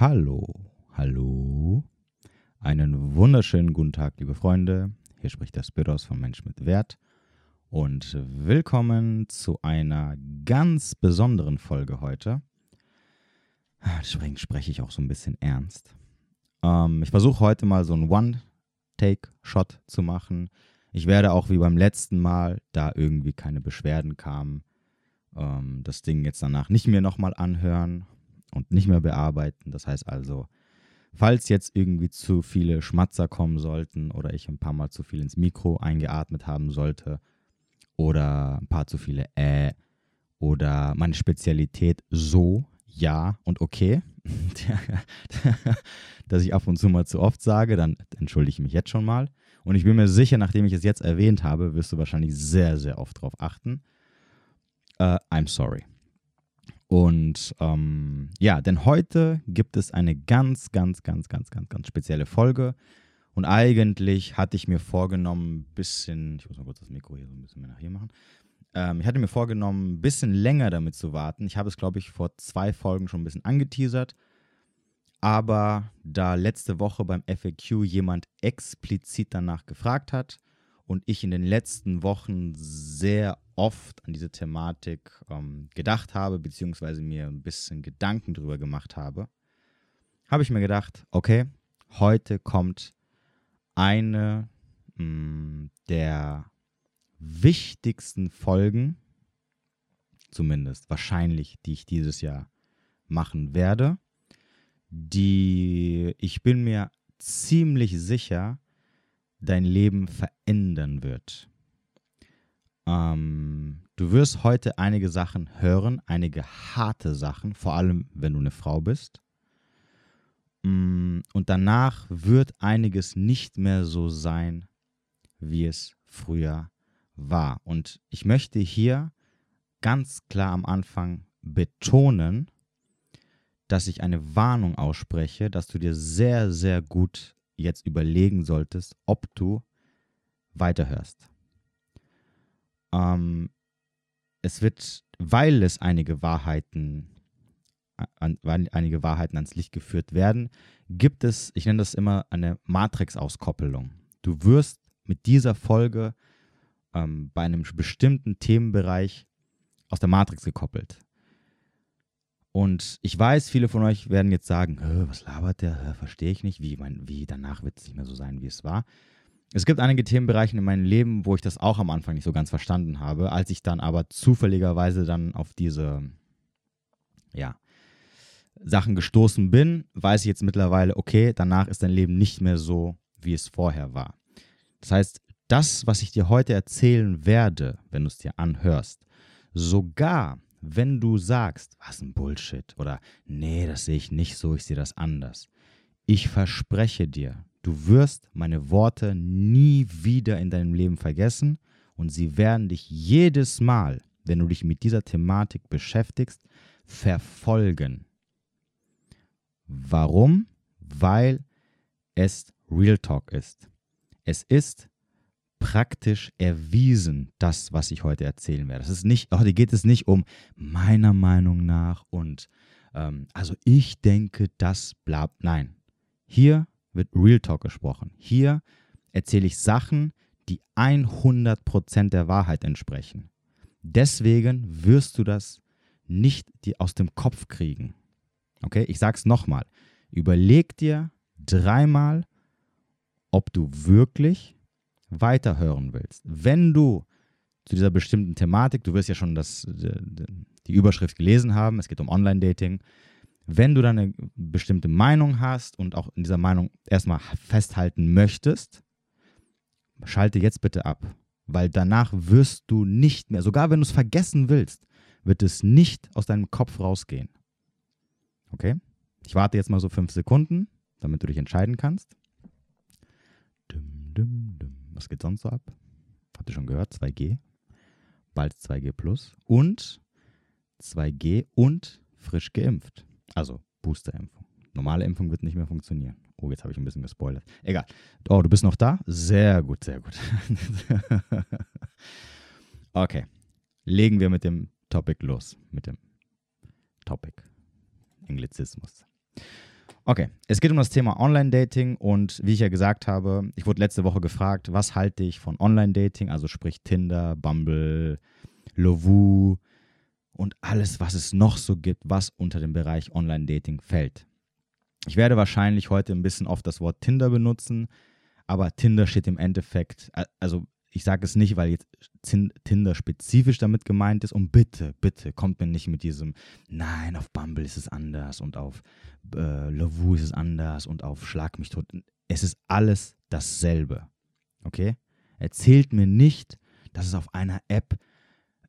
Hallo, hallo. Einen wunderschönen guten Tag, liebe Freunde. Hier spricht der Spiros von Mensch mit Wert. Und willkommen zu einer ganz besonderen Folge heute. Deswegen spreche ich auch so ein bisschen ernst. Ähm, ich versuche heute mal so einen One-Take-Shot zu machen. Ich werde auch wie beim letzten Mal, da irgendwie keine Beschwerden kamen, ähm, das Ding jetzt danach nicht mehr nochmal anhören und nicht mehr bearbeiten. Das heißt also, falls jetzt irgendwie zu viele Schmatzer kommen sollten oder ich ein paar Mal zu viel ins Mikro eingeatmet haben sollte oder ein paar zu viele Äh oder meine Spezialität so, ja und okay, dass ich ab und zu mal zu oft sage, dann entschuldige ich mich jetzt schon mal. Und ich bin mir sicher, nachdem ich es jetzt erwähnt habe, wirst du wahrscheinlich sehr, sehr oft darauf achten. Uh, I'm sorry. Und ähm, ja, denn heute gibt es eine ganz, ganz, ganz, ganz, ganz, ganz spezielle Folge. Und eigentlich hatte ich mir vorgenommen, ein bisschen, ich muss mal kurz das Mikro hier so ein bisschen mehr nach hier machen. Ähm, ich hatte mir vorgenommen, ein bisschen länger damit zu warten. Ich habe es, glaube ich, vor zwei Folgen schon ein bisschen angeteasert. Aber da letzte Woche beim FAQ jemand explizit danach gefragt hat und ich in den letzten Wochen sehr oft an diese Thematik ähm, gedacht habe, beziehungsweise mir ein bisschen Gedanken drüber gemacht habe, habe ich mir gedacht, okay, heute kommt eine mh, mm, der wichtigsten Folgen, zumindest wahrscheinlich, die ich dieses Jahr machen werde, die ich bin mir ziemlich sicher dein Leben verändern wird. Ähm, du wirst heute einige Sachen hören, einige harte Sachen, vor allem wenn du eine Frau bist. Mm, und danach wird einiges nicht mehr so sein, wie es früher war. Und ich möchte hier ganz klar am Anfang betonen, dass ich eine Warnung ausspreche, dass du dir sehr, sehr gut jetzt überlegen solltest, ob du weiterhörst. Ähm, es wird, weil es einige Wahrheiten, an, einige Wahrheiten ans Licht geführt werden, gibt es, ich nenne das immer eine Matrix-Auskoppelung. Du wirst mit dieser Folge ähm, bei einem bestimmten Themenbereich aus der Matrix gekoppelt. Und ich weiß, viele von euch werden jetzt sagen, was labert der, verstehe ich nicht, wie, mein, wie danach wird es nicht mehr so sein, wie es war. Es gibt einige Themenbereiche in meinem Leben, wo ich das auch am Anfang nicht so ganz verstanden habe. Als ich dann aber zufälligerweise dann auf diese, ja, Sachen gestoßen bin, weiß ich jetzt mittlerweile, okay, danach ist dein Leben nicht mehr so, wie es vorher war. Das heißt, das, was ich dir heute erzählen werde, wenn du es dir anhörst, sogar wenn du sagst, was ein Bullshit oder nee, das sehe ich nicht so, ich sehe das anders. Ich verspreche dir, Du wirst meine Worte nie wieder in deinem Leben vergessen und sie werden dich jedes Mal, wenn du dich mit dieser Thematik beschäftigst, verfolgen. Warum? Weil es Real Talk ist. Es ist praktisch erwiesen, das, was ich heute erzählen werde. Das ist nicht, heute geht es nicht um meiner Meinung nach und ähm, also ich denke, das bleibt. Nein, hier wird Real Talk gesprochen. Hier erzähle ich Sachen, die 100% der Wahrheit entsprechen. Deswegen wirst du das nicht aus dem Kopf kriegen. Okay, ich sage es nochmal. Überleg dir dreimal, ob du wirklich weiterhören willst. Wenn du zu dieser bestimmten Thematik, du wirst ja schon das, die Überschrift gelesen haben, es geht um Online-Dating, wenn du dann eine bestimmte Meinung hast und auch in dieser Meinung erstmal festhalten möchtest, schalte jetzt bitte ab, weil danach wirst du nicht mehr, sogar wenn du es vergessen willst, wird es nicht aus deinem Kopf rausgehen. Okay? Ich warte jetzt mal so fünf Sekunden, damit du dich entscheiden kannst. Was geht sonst so ab? Habt ihr schon gehört? 2G. Bald 2G Plus. Und 2G und frisch geimpft. Also Boosterimpfung. Normale Impfung wird nicht mehr funktionieren. Oh, jetzt habe ich ein bisschen gespoilert. Egal. Oh, du bist noch da? Sehr gut, sehr gut. okay. Legen wir mit dem Topic los. Mit dem Topic. Anglizismus. Okay, es geht um das Thema Online-Dating und wie ich ja gesagt habe, ich wurde letzte Woche gefragt, was halte ich von Online-Dating, also sprich Tinder, Bumble, Lovoo und alles, was es noch so gibt, was unter den Bereich Online-Dating fällt. Ich werde wahrscheinlich heute ein bisschen oft das Wort Tinder benutzen, aber Tinder steht im Endeffekt, also ich sage es nicht, weil jetzt Tinder spezifisch damit gemeint ist. Und bitte, bitte, kommt mir nicht mit diesem, nein, auf Bumble ist es anders und auf äh, Lavu ist es anders und auf Schlag mich tot. Es ist alles dasselbe. Okay? Erzählt mir nicht, dass es auf einer App,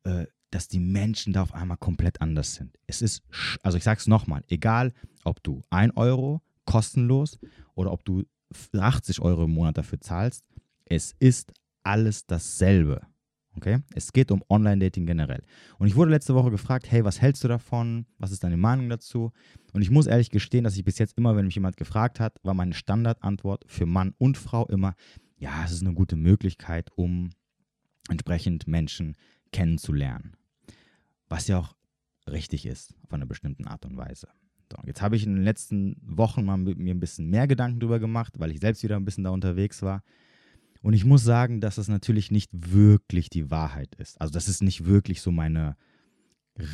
äh, dass die Menschen da auf einmal komplett anders sind. Es ist, also ich sage es nochmal, egal ob du 1 Euro kostenlos oder ob du 80 Euro im Monat dafür zahlst, es ist alles dasselbe. Okay? Es geht um Online-Dating generell. Und ich wurde letzte Woche gefragt, hey, was hältst du davon? Was ist deine Meinung dazu? Und ich muss ehrlich gestehen, dass ich bis jetzt immer, wenn mich jemand gefragt hat, war meine Standardantwort für Mann und Frau immer, ja, es ist eine gute Möglichkeit, um entsprechend Menschen kennenzulernen. Was ja auch richtig ist, auf eine bestimmte Art und Weise. So, jetzt habe ich in den letzten Wochen mal mir ein bisschen mehr Gedanken darüber gemacht, weil ich selbst wieder ein bisschen da unterwegs war. Und ich muss sagen, dass das natürlich nicht wirklich die Wahrheit ist. Also das ist nicht wirklich so meine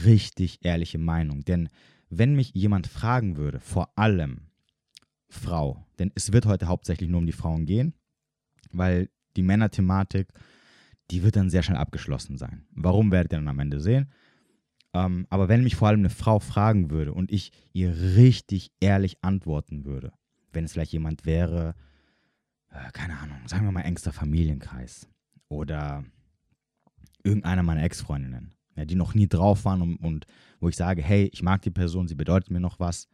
richtig ehrliche Meinung. Denn wenn mich jemand fragen würde, vor allem Frau, denn es wird heute hauptsächlich nur um die Frauen gehen, weil die Männerthematik, die wird dann sehr schnell abgeschlossen sein. Warum werdet ihr dann am Ende sehen? Ähm, aber wenn mich vor allem eine Frau fragen würde und ich ihr richtig ehrlich antworten würde, wenn es vielleicht jemand wäre, äh, keine Ahnung, sagen wir mal engster Familienkreis oder irgendeiner meiner Ex-Freundinnen, ja, die noch nie drauf waren und, und, wo ich sage, hey, ich mag die Person, sie bedeutet mir noch was.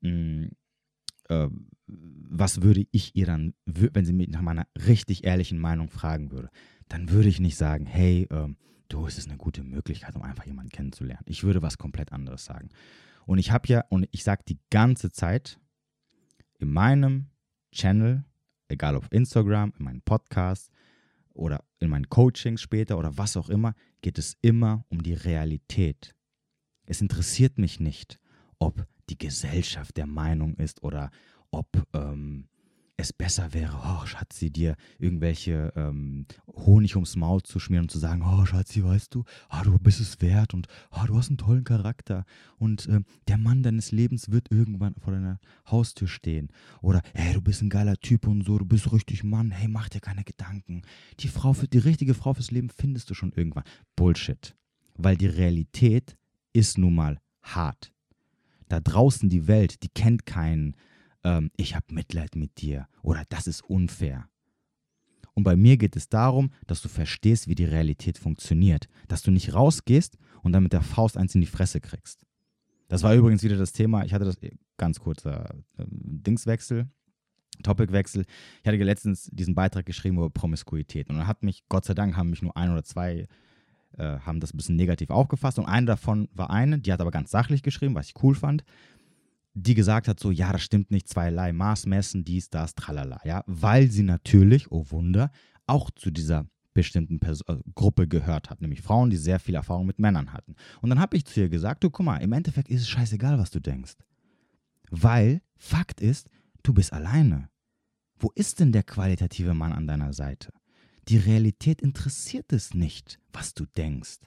Mh, mm, äh, was würde ich ihr dann, wenn sie mich nach meiner richtig ehrlichen Meinung fragen würde, dann würde ich nicht sagen, hey, äh, du, es ist eine gute Möglichkeit, um einfach jemanden kennenzulernen. Ich würde was komplett anderes sagen. Und ich habe ja, und ich sage die ganze Zeit in meinem Channel, egal auf Instagram, in meinen Podcasts oder in meinen Coachings später oder was auch immer, geht es immer um die Realität. Es interessiert mich nicht, ob die Gesellschaft der Meinung ist oder ob ähm, es besser wäre, oh Schatzi, dir irgendwelche ähm, Honig ums Maul zu schmieren und zu sagen, oh Schatzi, weißt du, oh, du bist es wert und oh, du hast einen tollen Charakter und äh, der Mann deines Lebens wird irgendwann vor deiner Haustür stehen. Oder, hey, du bist ein geiler Typ und so, du bist richtig Mann, hey, mach dir keine Gedanken. Die Frau für, die richtige Frau fürs Leben findest du schon irgendwann. Bullshit. Weil die Realität ist nun mal hart. Da draußen die Welt, die kennt keinen ähm, ich habe Mitleid mit dir oder das ist unfair. Und bei mir geht es darum, dass du verstehst, wie die Realität funktioniert. Dass du nicht rausgehst und dann mit der Faust eins in die Fresse kriegst. Das war übrigens wieder das Thema, ich hatte das äh, ganz kurzer äh, Dingswechsel, Topicwechsel. Ich hatte letztens diesen Beitrag geschrieben über Promiskuität. Und dann hat mich, Gott sei Dank, haben mich nur ein oder zwei äh, haben das ein bisschen negativ aufgefasst. Und eine davon war eine, die hat aber ganz sachlich geschrieben, was ich cool fand die gesagt hat, so, ja, das stimmt nicht, zweierlei Maß messen, dies, das, tralala, ja, weil sie natürlich, oh Wunder, auch zu dieser bestimmten Pers äh, Gruppe gehört hat, nämlich Frauen, die sehr viel Erfahrung mit Männern hatten. Und dann habe ich zu ihr gesagt, du, guck mal, im Endeffekt ist es scheißegal, was du denkst. Weil Fakt ist, du bist alleine. Wo ist denn der qualitative Mann an deiner Seite? Die Realität interessiert es nicht, was du denkst.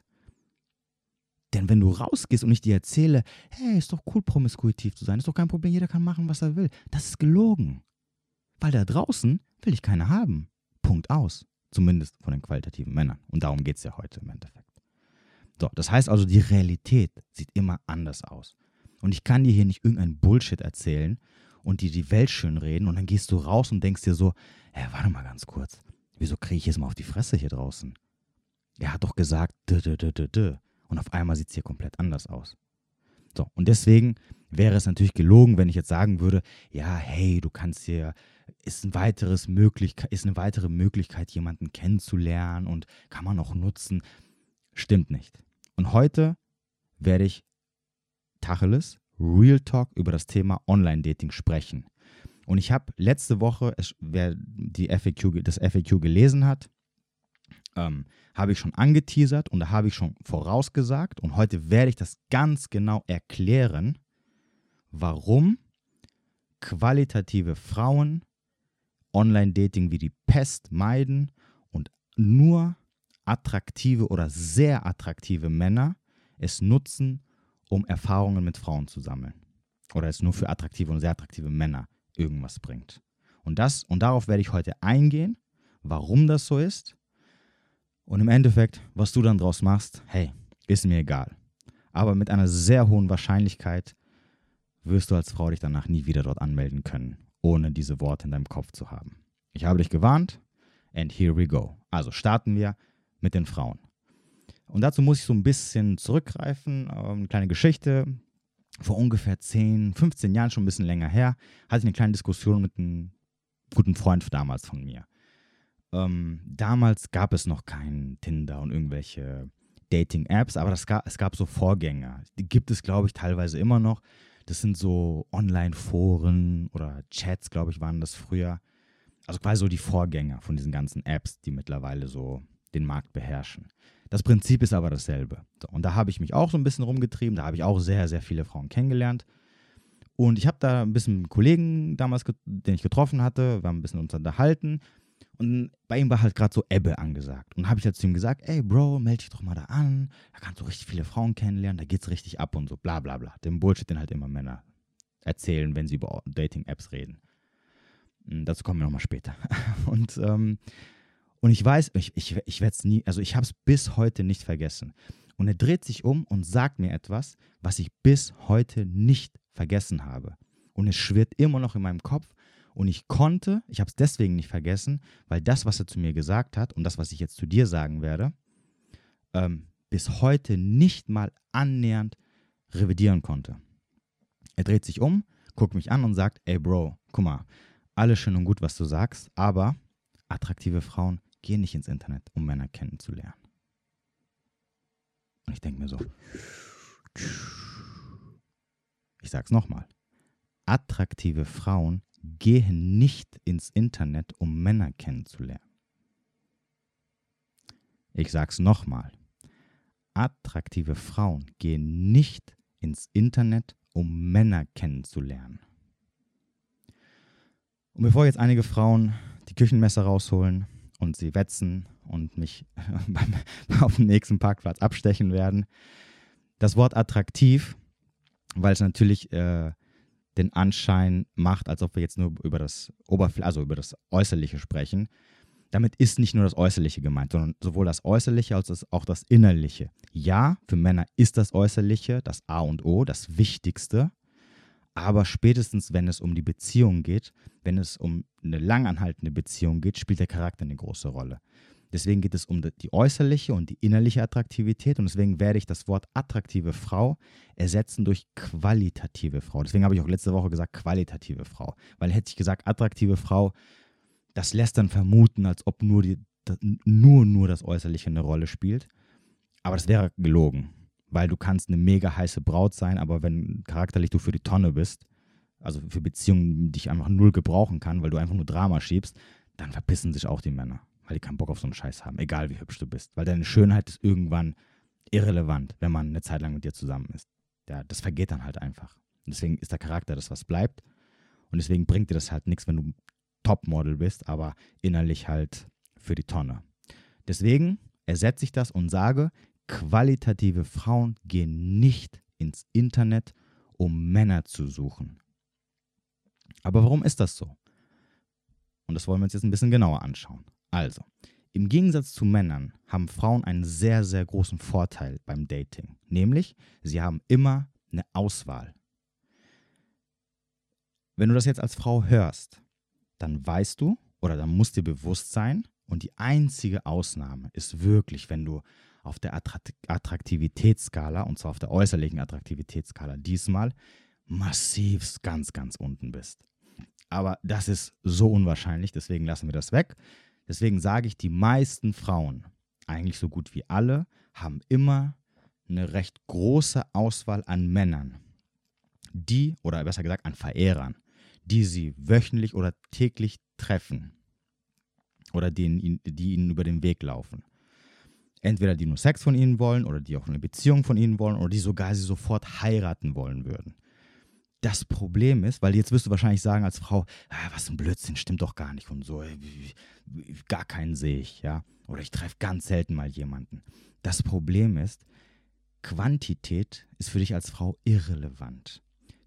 Denn wenn du rausgehst und ich dir erzähle, hey, ist doch cool, promiskuitiv zu sein, ist doch kein Problem, jeder kann machen, was er will, das ist gelogen. Weil da draußen will ich keine haben. Punkt aus. Zumindest von den qualitativen Männern. Und darum geht es ja heute im Endeffekt. So, das heißt also, die Realität sieht immer anders aus. Und ich kann dir hier nicht irgendein Bullshit erzählen und dir die Welt schön reden und dann gehst du raus und denkst dir so, hä, warte mal ganz kurz, wieso kriege ich jetzt mal auf die Fresse hier draußen? Er hat doch gesagt, dö, dö, dö, dö, dö. Und auf einmal sieht es hier komplett anders aus. So, und deswegen wäre es natürlich gelogen, wenn ich jetzt sagen würde, ja, hey, du kannst hier, ist, ein weiteres Möglichkeit, ist eine weitere Möglichkeit, jemanden kennenzulernen und kann man auch nutzen. Stimmt nicht. Und heute werde ich Tacheles, Real Talk über das Thema Online-Dating sprechen. Und ich habe letzte Woche, wer die FAQ, das FAQ gelesen hat, ähm, habe ich schon angeteasert und da habe ich schon vorausgesagt und heute werde ich das ganz genau erklären, warum qualitative Frauen Online-Dating wie die Pest meiden und nur attraktive oder sehr attraktive Männer es nutzen, um Erfahrungen mit Frauen zu sammeln. Oder es nur für attraktive und sehr attraktive Männer irgendwas bringt. Und das und darauf werde ich heute eingehen, warum das so ist. Und im Endeffekt, was du dann draus machst, hey, ist mir egal. Aber mit einer sehr hohen Wahrscheinlichkeit wirst du als Frau dich danach nie wieder dort anmelden können, ohne diese Worte in deinem Kopf zu haben. Ich habe dich gewarnt and here we go. Also starten wir mit den Frauen. Und dazu muss ich so ein bisschen zurückgreifen, ähm, eine kleine Geschichte. Vor ungefähr 10, 15 Jahren, schon ein bisschen länger her, hatte ich eine kleine Diskussion mit einem guten Freund damals von mir. Ähm, damals gab es noch kein Tinder und irgendwelche Dating-Apps, aber gab, es gab so Vorgänger. Die gibt es, glaube ich, teilweise immer noch. Das sind so Online-Foren oder Chats, glaube ich, waren das früher. Also quasi so die Vorgänger von diesen ganzen Apps, die mittlerweile so den Markt beherrschen. Das Prinzip ist aber dasselbe. So, und da habe ich mich auch so ein bisschen rumgetrieben. Da habe ich auch sehr, sehr viele Frauen kennengelernt. Und ich habe da ein bisschen einen Kollegen damals, den ich getroffen hatte, wir haben ein bisschen uns unterhalten. Und bei ihm war halt gerade so Ebbe angesagt. Und habe ich halt zu ihm gesagt, ey Bro, melde dich doch mal da an. Da kannst du richtig viele Frauen kennenlernen, da geht's richtig ab und so, bla bla bla. Den Bullshit, den halt immer Männer erzählen, wenn sie über Dating-Apps reden. Hm, dazu kommen wir nochmal später. Und, ähm, und ich weiß, ich, ich, ich werde es nie, also ich habe es bis heute nicht vergessen. Und er dreht sich um und sagt mir etwas, was ich bis heute nicht vergessen habe. Und es schwirrt immer noch in meinem Kopf und ich konnte, ich habe es deswegen nicht vergessen, weil das, was er zu mir gesagt hat und das, was ich jetzt zu dir sagen werde, ähm, bis heute nicht mal annähernd revidieren konnte. Er dreht sich um, guckt mich an und sagt, ey Bro, guck mal, alles schön und gut, was du sagst, aber attraktive Frauen gehen nicht ins Internet, um Männer kennenzulernen. Und ich denke mir so, ich sag's nochmal, attraktive Frauen gehen nicht ins Internet, um Männer kennenzulernen. Ich sag's nochmal. Attraktive Frauen gehen nicht ins Internet, um Männer kennenzulernen. Und bevor jetzt einige Frauen die Küchenmesser rausholen und sie wetzen und mich auf dem nächsten Parkplatz abstechen werden, das Wort attraktiv, weil es natürlich äh, den Anschein macht, als ob wir jetzt nur über das Oberfl also über das Äußerliche sprechen. Damit ist nicht nur das Äußerliche gemeint, sondern sowohl das Äußerliche als auch das Innerliche. Ja, für Männer ist das Äußerliche das A und O, das Wichtigste. Aber spätestens, wenn es um die Beziehung geht, wenn es um eine langanhaltende Beziehung geht, spielt der Charakter eine große Rolle. Deswegen geht es um die äußerliche und die innerliche Attraktivität und deswegen werde ich das Wort attraktive Frau ersetzen durch qualitative Frau. Deswegen habe ich auch letzte Woche gesagt qualitative Frau, weil hätte ich gesagt attraktive Frau, das lässt dann vermuten, als ob nur, die, nur, nur das Äußerliche eine Rolle spielt. Aber das wäre gelogen, weil du kannst eine mega heiße Braut sein, aber wenn charakterlich du für die Tonne bist, also für Beziehungen, die ich einfach null gebrauchen kann, weil du einfach nur Drama schiebst, dann verpissen sich auch die Männer weil die keinen Bock auf so einen Scheiß haben, egal wie hübsch du bist. Weil deine Schönheit ist irgendwann irrelevant, wenn man eine Zeit lang mit dir zusammen ist. Ja, das vergeht dann halt einfach. Und deswegen ist der Charakter das, was bleibt. Und deswegen bringt dir das halt nichts, wenn du Topmodel bist, aber innerlich halt für die Tonne. Deswegen ersetze ich das und sage, qualitative Frauen gehen nicht ins Internet, um Männer zu suchen. Aber warum ist das so? Und das wollen wir uns jetzt ein bisschen genauer anschauen. Also, im Gegensatz zu Männern haben Frauen einen sehr, sehr großen Vorteil beim Dating. Nämlich, sie haben immer eine Auswahl. Wenn du das jetzt als Frau hörst, dann weißt du oder dann musst dir bewusst sein, und die einzige Ausnahme ist wirklich, wenn du auf der Attraktivitätsskala, und zwar auf der äußerlichen Attraktivitätsskala diesmal, massiv ganz, ganz unten bist. Aber das ist so unwahrscheinlich, deswegen lassen wir das weg. Deswegen sage ich, die meisten Frauen, eigentlich so gut wie alle, haben immer eine recht große Auswahl an Männern, die, oder besser gesagt an Verehrern, die sie wöchentlich oder täglich treffen oder die, die ihnen über den Weg laufen. Entweder die nur Sex von ihnen wollen oder die auch eine Beziehung von ihnen wollen oder die sogar sie sofort heiraten wollen würden. Das Problem ist, weil jetzt wirst du wahrscheinlich sagen als Frau, ah, was ein Blödsinn, stimmt doch gar nicht und so, gar keinen sehe ich, ja. Oder ich treffe ganz selten mal jemanden. Das Problem ist, Quantität ist für dich als Frau irrelevant.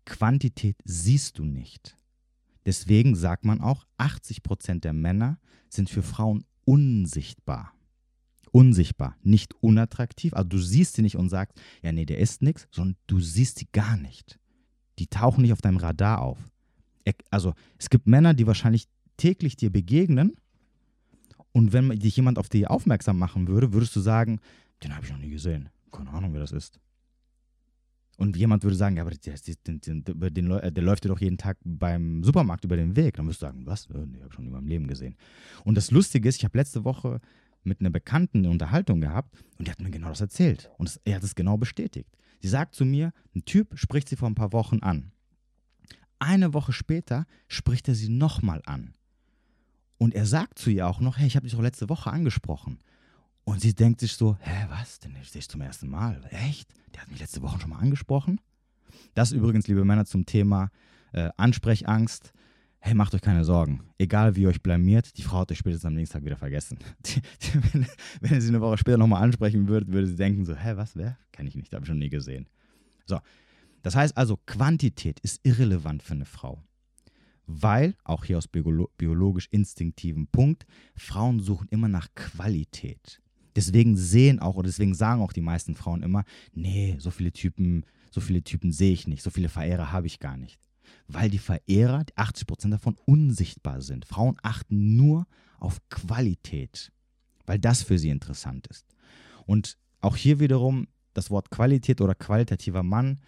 Quantität siehst du nicht. Deswegen sagt man auch, 80% der Männer sind für Frauen unsichtbar. Unsichtbar, nicht unattraktiv. Also du siehst sie nicht und sagst, ja, nee, der ist nichts, sondern du siehst sie gar nicht. Die tauchen nicht auf deinem Radar auf. Also es gibt Männer, die wahrscheinlich täglich dir begegnen und wenn dich jemand auf die aufmerksam machen würde, würdest du sagen, den habe ich noch nie gesehen. Keine Ahnung, wer das ist. Und jemand würde sagen, ja, aber der, der, der, der läuft dir doch jeden Tag beim Supermarkt über den Weg. Dann wirst du sagen, was? Äh, nee, habe ich schon in meinem Leben gesehen. Und das Lustige ist, ich habe letzte Woche mit einer Bekannten eine Unterhaltung gehabt und die hat mir genau das erzählt. Und das, er hat es genau bestätigt. Sie sagt zu mir, ein Typ spricht sie vor ein paar Wochen an. Eine Woche später spricht er sie nochmal an. Und er sagt zu ihr auch noch, hey, ich habe dich doch letzte Woche angesprochen. Und sie denkt sich so, hä, was? Den sehe ich zum ersten Mal. Echt? Der hat mich letzte Woche schon mal angesprochen. Das übrigens, liebe Männer, zum Thema äh, Ansprechangst. Hey, macht euch keine Sorgen. Egal wie ihr euch blamiert, die Frau hat euch spätestens am nächsten Tag wieder vergessen. Wenn, wenn ihr sie eine Woche später nochmal ansprechen würdet, würde sie denken so, hä, was, wer? Kenne ich nicht, habe ich schon nie gesehen. So, das heißt also, Quantität ist irrelevant für eine Frau. Weil, auch hier aus biologisch instinktivem Punkt, Frauen suchen immer nach Qualität. Deswegen sehen auch oder deswegen sagen auch die meisten Frauen immer, nee, so viele Typen, so viele Typen sehe ich nicht, so viele Verehrer habe ich gar nicht. Weil die Verehrer, 80% davon unsichtbar sind. Frauen achten nur auf Qualität, weil das für sie interessant ist. Und auch hier wiederum, das Wort Qualität oder qualitativer Mann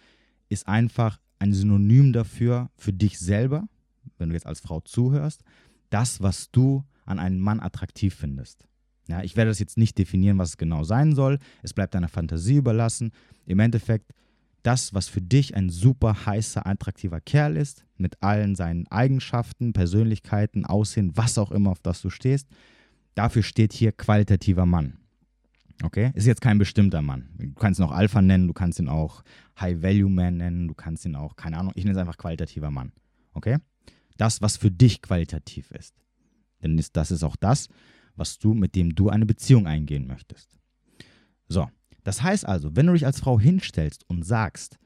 ist einfach ein Synonym dafür, für dich selber, wenn du jetzt als Frau zuhörst, das, was du an einem Mann attraktiv findest. Ja, ich werde das jetzt nicht definieren, was es genau sein soll. Es bleibt deiner Fantasie überlassen. Im Endeffekt, das, was für dich ein super heißer, attraktiver Kerl ist, mit allen seinen Eigenschaften, Persönlichkeiten, Aussehen, was auch immer, auf das du stehst, dafür steht hier qualitativer Mann. Okay? Ist jetzt kein bestimmter Mann. Du kannst ihn auch Alpha nennen, du kannst ihn auch High Value Man nennen, du kannst ihn auch, keine Ahnung, ich nenne es einfach qualitativer Mann. Okay? Das, was für dich qualitativ ist. Denn das ist auch das, was du, mit dem du eine Beziehung eingehen möchtest. So, das heißt also, wenn du dich als Frau hinstellst und sagst,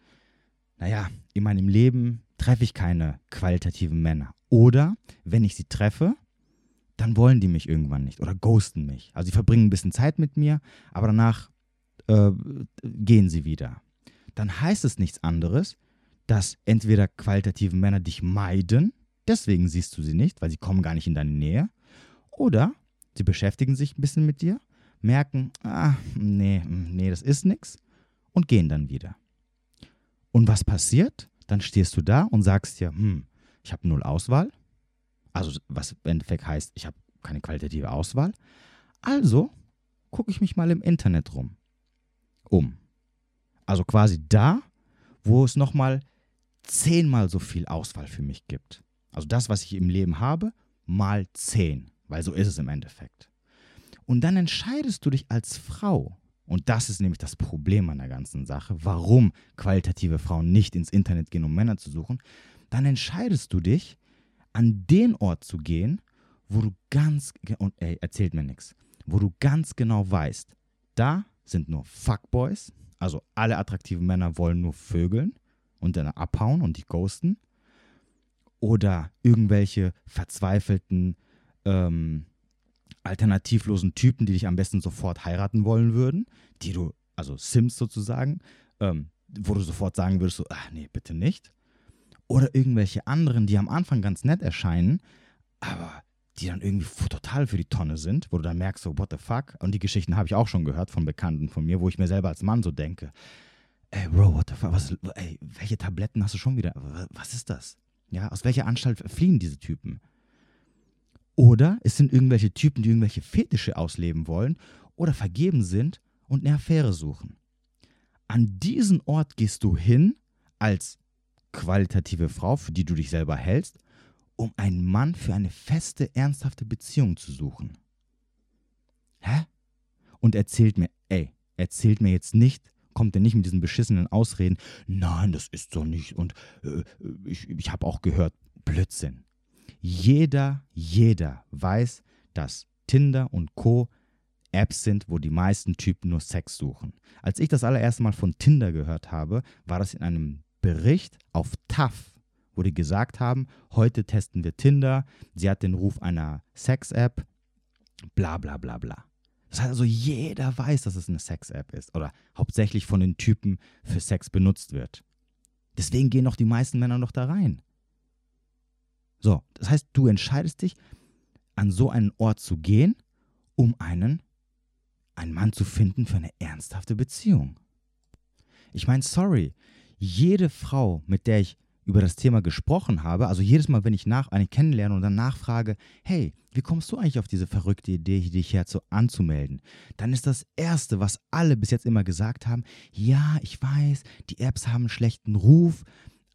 naja, in meinem Leben treffe ich keine qualitativen Männer. Oder wenn ich sie treffe, dann wollen die mich irgendwann nicht oder ghosten mich. Also sie verbringen ein bisschen Zeit mit mir, aber danach äh, gehen sie wieder. Dann heißt es nichts anderes, dass entweder qualitative Männer dich meiden, deswegen siehst du sie nicht, weil sie kommen gar nicht in deine Nähe, oder Sie beschäftigen sich ein bisschen mit dir, merken, ah, nee, nee, das ist nichts und gehen dann wieder. Und was passiert? Dann stehst du da und sagst dir, hm, ich habe null Auswahl. Also, was im Endeffekt heißt, ich habe keine qualitative Auswahl. Also gucke ich mich mal im Internet rum. Um. Also quasi da, wo es nochmal zehnmal so viel Auswahl für mich gibt. Also das, was ich im Leben habe, mal zehn. Weil so ist es im Endeffekt. Und dann entscheidest du dich als Frau, und das ist nämlich das Problem an der ganzen Sache, warum qualitative Frauen nicht ins Internet gehen, um Männer zu suchen, dann entscheidest du dich, an den Ort zu gehen, wo du ganz, und ey, erzählt mir nichts, wo du ganz genau weißt, da sind nur Fuckboys, also alle attraktiven Männer wollen nur vögeln und dann abhauen und die ghosten, oder irgendwelche verzweifelten ähm, alternativlosen Typen, die dich am besten sofort heiraten wollen würden, die du, also Sims sozusagen, ähm, wo du sofort sagen würdest, so, ach nee, bitte nicht. Oder irgendwelche anderen, die am Anfang ganz nett erscheinen, aber die dann irgendwie total für die Tonne sind, wo du dann merkst, so, what the fuck? Und die Geschichten habe ich auch schon gehört von Bekannten von mir, wo ich mir selber als Mann so denke, ey, Bro, what the fuck? Was, ey, welche Tabletten hast du schon wieder? Was ist das? Ja, aus welcher Anstalt fliehen diese Typen? Oder es sind irgendwelche Typen, die irgendwelche Fetische ausleben wollen oder vergeben sind und eine Affäre suchen. An diesen Ort gehst du hin als qualitative Frau, für die du dich selber hältst, um einen Mann für eine feste, ernsthafte Beziehung zu suchen. Hä? Und erzählt mir, ey, erzählt mir jetzt nicht, kommt er nicht mit diesen beschissenen Ausreden, nein, das ist so nicht und äh, ich, ich habe auch gehört, Blödsinn. Jeder, jeder weiß, dass Tinder und Co. Apps sind, wo die meisten Typen nur Sex suchen. Als ich das allererste Mal von Tinder gehört habe, war das in einem Bericht auf TAF, wo die gesagt haben, heute testen wir Tinder, sie hat den Ruf einer Sex-App, bla bla bla bla. Das heißt also, jeder weiß, dass es eine Sex-App ist oder hauptsächlich von den Typen für Sex benutzt wird. Deswegen gehen noch die meisten Männer noch da rein. So, das heißt, du entscheidest dich, an so einen Ort zu gehen, um einen, einen Mann zu finden für eine ernsthafte Beziehung. Ich meine, sorry, jede Frau, mit der ich über das Thema gesprochen habe, also jedes Mal, wenn ich nach eine kennenlerne und dann nachfrage, hey, wie kommst du eigentlich auf diese verrückte Idee, dich hier zu anzumelden? Dann ist das Erste, was alle bis jetzt immer gesagt haben, ja, ich weiß, die Apps haben einen schlechten Ruf,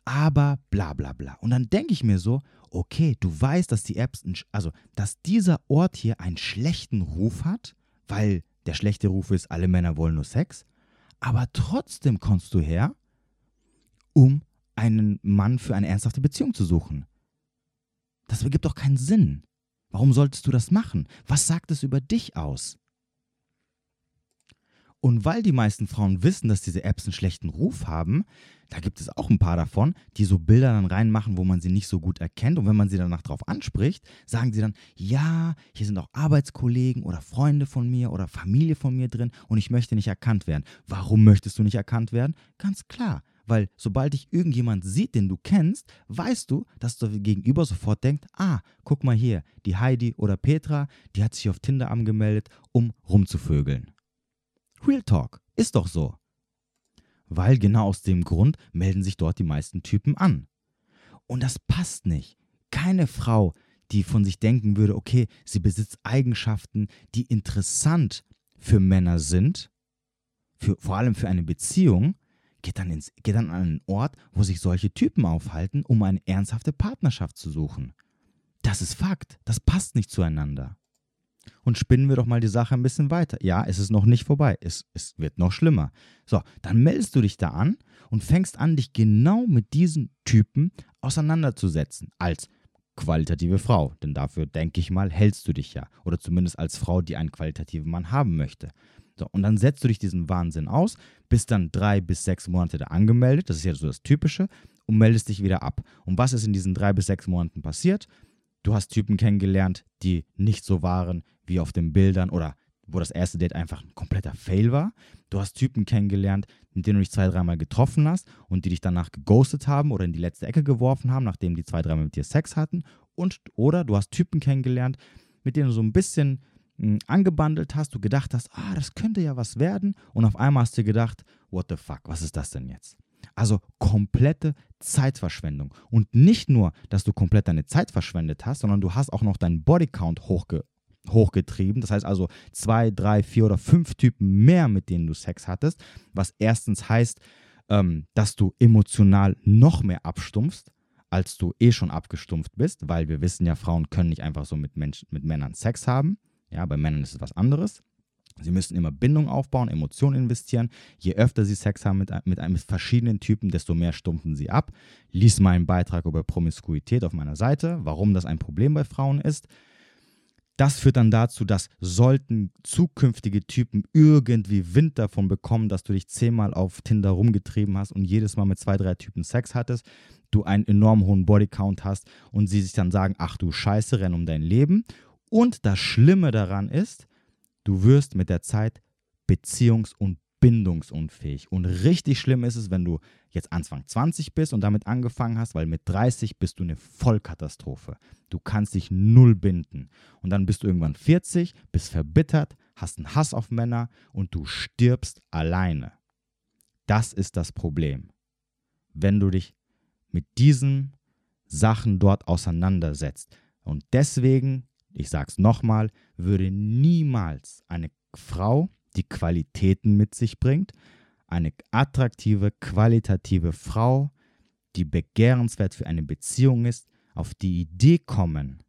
aber bla bla bla. Und dann denke ich mir so, okay, du weißt, dass die Apps, also dass dieser Ort hier einen schlechten Ruf hat, weil der schlechte Ruf ist, alle Männer wollen nur Sex, aber trotzdem kommst du her, um einen Mann für eine ernsthafte Beziehung zu suchen. Das ergibt doch keinen Sinn. Warum solltest du das machen? Was sagt es über dich aus? Und weil die meisten Frauen wissen, dass diese Apps einen schlechten Ruf haben, da gibt es auch ein paar davon, die so Bilder dann reinmachen, wo man sie nicht so gut erkennt. Und wenn man sie danach drauf anspricht, sagen sie dann, ja, hier sind auch Arbeitskollegen oder Freunde von mir oder Familie von mir drin und ich möchte nicht erkannt werden. Warum möchtest du nicht erkannt werden? Ganz klar, weil sobald dich irgendjemand sieht, den du kennst, weißt du, dass du gegenüber sofort denkt, ah, guck mal hier, die Heidi oder Petra, die hat sich auf Tinder angemeldet, um rumzuvögeln. Real Talk, ist doch so. Weil genau aus dem Grund melden sich dort die meisten Typen an. Und das passt nicht. Keine Frau, die von sich denken würde, okay, sie besitzt Eigenschaften, die interessant für Männer sind, für, vor allem für eine Beziehung, geht dann, ins, geht dann an einen Ort, wo sich solche Typen aufhalten, um eine ernsthafte Partnerschaft zu suchen. Das ist Fakt. Das passt nicht zueinander. Und spinnen wir doch mal die Sache ein bisschen weiter. Ja, es ist noch nicht vorbei. Es, es wird noch schlimmer. So, dann meldest du dich da an und fängst an, dich genau mit diesen Typen auseinanderzusetzen. Als qualitative Frau. Denn dafür, denke ich mal, hältst du dich ja. Oder zumindest als Frau, die einen qualitativen Mann haben möchte. So, und dann setzt du dich diesen Wahnsinn aus, bist dann drei bis sechs Monate da angemeldet, das ist ja so das Typische, und meldest dich wieder ab. Und was ist in diesen drei bis sechs Monaten passiert? Du hast Typen kennengelernt, die nicht so waren wie auf den Bildern oder wo das erste Date einfach ein kompletter Fail war. Du hast Typen kennengelernt, mit denen du dich zwei, dreimal getroffen hast und die dich danach geghostet haben oder in die letzte Ecke geworfen haben, nachdem die zwei, dreimal mit dir Sex hatten. Und, oder du hast Typen kennengelernt, mit denen du so ein bisschen angebandelt hast, du gedacht hast, ah, das könnte ja was werden und auf einmal hast du gedacht, what the fuck, was ist das denn jetzt? Also komplette Zeitverschwendung. Und nicht nur, dass du komplett deine Zeit verschwendet hast, sondern du hast auch noch deinen Bodycount hochge hochgetrieben. Das heißt also zwei, drei, vier oder fünf Typen mehr, mit denen du Sex hattest, was erstens heißt, ähm, dass du emotional noch mehr abstumpfst, als du eh schon abgestumpft bist, weil wir wissen ja, Frauen können nicht einfach so mit, Menschen, mit Männern Sex haben. Ja, bei Männern ist es was anderes. Sie müssen immer Bindung aufbauen, Emotionen investieren. Je öfter sie Sex haben mit, mit, mit verschiedenen Typen, desto mehr stumpfen sie ab. Lies meinen Beitrag über Promiskuität auf meiner Seite, warum das ein Problem bei Frauen ist. Das führt dann dazu, dass sollten zukünftige Typen irgendwie Wind davon bekommen, dass du dich zehnmal auf Tinder rumgetrieben hast und jedes Mal mit zwei, drei Typen Sex hattest, du einen enorm hohen Bodycount hast und sie sich dann sagen, ach du Scheiße, renn um dein Leben und das Schlimme daran ist, du wirst mit der Zeit beziehungs- und bindungsunfähig. Und richtig schlimm ist es, wenn du jetzt Anfang 20 bist und damit angefangen hast, weil mit 30 bist du eine Vollkatastrophe. Du kannst dich null binden. Und dann bist du irgendwann 40, bist verbittert, hast einen Hass auf Männer und du stirbst alleine. Das ist das Problem. Wenn du dich mit diesen Sachen dort auseinandersetzt. Und deswegen ich sage es nochmal, würde niemals eine Frau, die Qualitäten mit sich bringt, eine attraktive, qualitative Frau, die begehrenswert für eine Beziehung ist, auf die Idee kommen,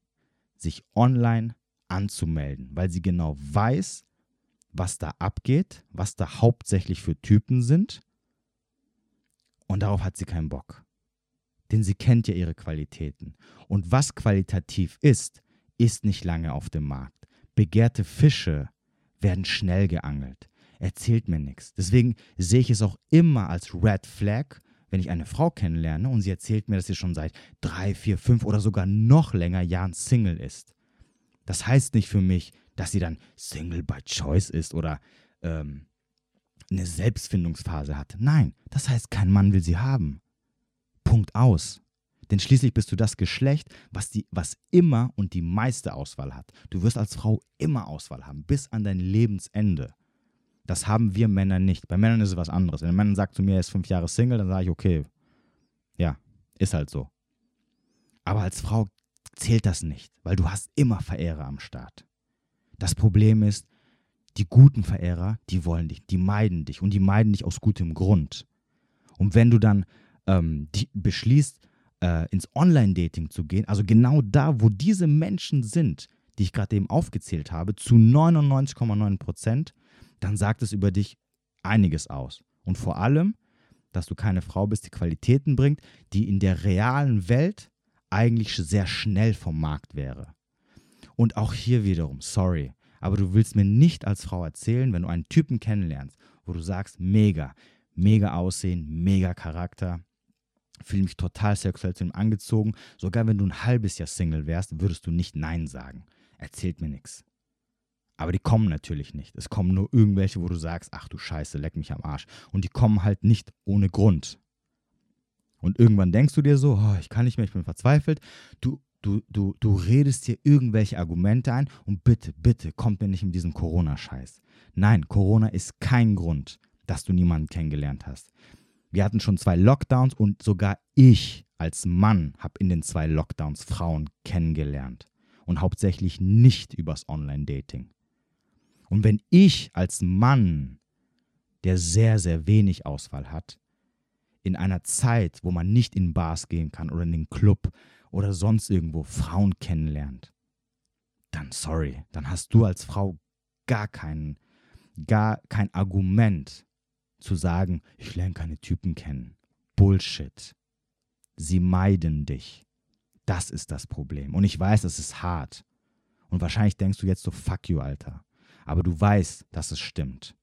sich online anzumelden, weil sie genau weiß, was da abgeht, was da hauptsächlich für Typen sind. Und darauf hat sie keinen Bock. Denn sie kennt ja ihre Qualitäten. Und was qualitativ ist, ist nicht lange auf dem Markt. Begehrte Fische werden schnell geangelt. Erzählt mir nichts. Deswegen sehe ich es auch immer als Red Flag, wenn ich eine Frau kennenlerne und sie erzählt mir, dass sie schon seit drei, vier, fünf oder sogar noch länger Jahren Single ist. Das heißt nicht für mich, dass sie dann Single by Choice ist oder ähm, eine Selbstfindungsphase hat. Nein, das heißt, kein Mann will sie haben. Punkt aus. Denn schließlich bist du das Geschlecht, was, die, was immer und die meiste Auswahl hat. Du wirst als Frau immer Auswahl haben, bis an dein Lebensende. Das haben wir Männer nicht. Bei Männern ist es was anderes. Wenn ein Mann sagt zu mir, er ist fünf Jahre Single, dann sage ich, okay, ja, ist halt so. Aber als Frau zählt das nicht, weil du hast immer Verehrer am Start. Das Problem ist, die guten Verehrer, die wollen dich, die meiden dich und die meiden dich aus gutem Grund. Und wenn du dann ähm, beschließt, äh, ins Online-Dating zu gehen, also genau da, wo diese Menschen sind, die ich gerade eben aufgezählt habe, zu 99,9 Prozent, dann sagt es über dich einiges aus. Und vor allem, dass du keine Frau bist, die Qualitäten bringt, die in der realen Welt eigentlich sehr schnell vom Markt wäre. Und auch hier wiederum, sorry, aber du willst mir nicht als Frau erzählen, wenn du einen Typen kennenlernst, wo du sagst, mega, mega Aussehen, mega Charakter, fühle mich total sexuell zu ihm angezogen. Sogar wenn du ein halbes Jahr Single wärst, würdest du nicht Nein sagen. Erzählt mir nichts. Aber die kommen natürlich nicht. Es kommen nur irgendwelche, wo du sagst, ach du Scheiße, leck mich am Arsch. Und die kommen halt nicht ohne Grund. Und irgendwann denkst du dir so, oh, ich kann nicht mehr, ich bin verzweifelt. Du, du, du, du redest dir irgendwelche Argumente ein und bitte, bitte, kommt mir nicht mit diesem Corona-Scheiß. Nein, Corona ist kein Grund, dass du niemanden kennengelernt hast. Wir hatten schon zwei Lockdowns und sogar ich als Mann habe in den zwei Lockdowns Frauen kennengelernt. Und hauptsächlich nicht übers Online-Dating. Und wenn ich als Mann, der sehr, sehr wenig Auswahl hat, in einer Zeit, wo man nicht in Bars gehen kann oder in den Club oder sonst irgendwo Frauen kennenlernt, dann sorry, dann hast du als Frau gar keinen, gar kein Argument, zu sagen, ich lerne keine Typen kennen. Bullshit. Sie meiden dich. Das ist das Problem. Und ich weiß, es ist hart. Und wahrscheinlich denkst du jetzt so, fuck you, Alter. Aber du weißt, dass es stimmt.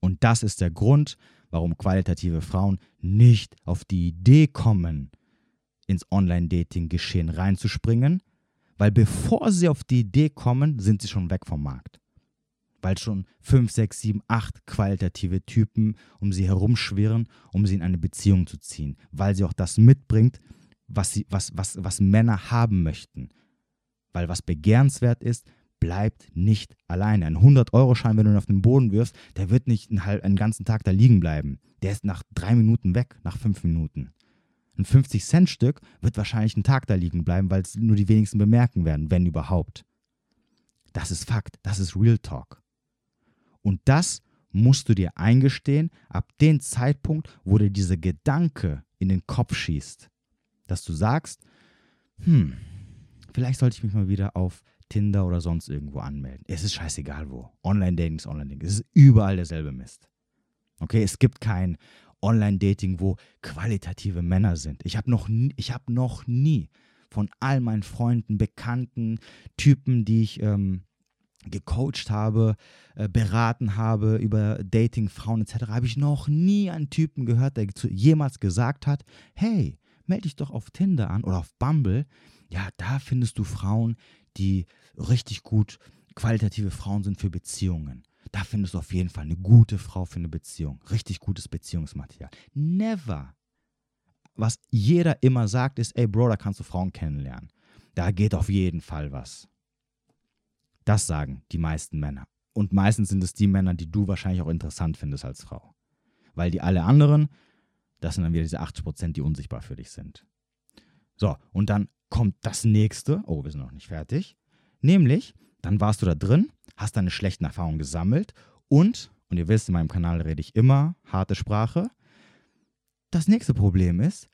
Und das ist der Grund, warum qualitative Frauen nicht auf die Idee kommen, ins Online-Dating-Geschehen reinzuspringen, weil bevor sie auf die Idee kommen, sind sie schon weg vom Markt weil schon fünf, sechs, sieben, acht qualitative Typen um sie herumschwirren, um sie in eine Beziehung zu ziehen, weil sie auch das mitbringt, was, sie, was, was, was Männer haben möchten. Weil was begehrenswert ist, bleibt nicht alleine. Ein 100-Euro-Schein, wenn du ihn auf den Boden wirfst, der wird nicht einen, halb, einen ganzen Tag da liegen bleiben. Der ist nach drei Minuten weg, nach fünf Minuten. Ein 50-Cent-Stück wird wahrscheinlich einen Tag da liegen bleiben, weil es nur die wenigsten bemerken werden, wenn überhaupt. Das ist Fakt, das ist Real Talk. Und das musst du dir eingestehen, ab dem Zeitpunkt, wo dir dieser Gedanke in den Kopf schießt, dass du sagst, hm, vielleicht sollte ich mich mal wieder auf Tinder oder sonst irgendwo anmelden. Es ist scheißegal wo. Online-Dating ist Online-Dating. Es ist überall derselbe Mist. Okay, es gibt kein Online-Dating, wo qualitative Männer sind. Ich habe noch, nie, hab noch nie von all meinen Freunden, Bekannten, Typen, die ich ähm, gecoacht habe, äh, beraten habe über Dating, Frauen etc., habe ich noch nie einen Typen gehört, der jemals gesagt hat, hey, melde dich doch auf Tinder an oder auf Bumble. Ja, da findest du Frauen, die richtig gut qualitative Frauen sind für Beziehungen. Da findest du auf jeden Fall eine gute Frau für eine Beziehung. Richtig gutes Beziehungsmaterial. Never. Was jeder immer sagt, ist, ey Bro, da kannst du Frauen kennenlernen. Da geht auf jeden Fall was. Das sagen die meisten Männer. Und meistens sind es die Männer, die du wahrscheinlich auch interessant findest als Frau. Weil die alle anderen, das sind dann wieder diese 80 Prozent, die unsichtbar für dich sind. So, und dann kommt das nächste. Oh, wir sind noch nicht fertig. Nämlich, dann warst du da drin, hast deine schlechten Erfahrungen gesammelt und, und ihr wisst, in meinem Kanal rede ich immer harte Sprache. Das nächste Problem ist,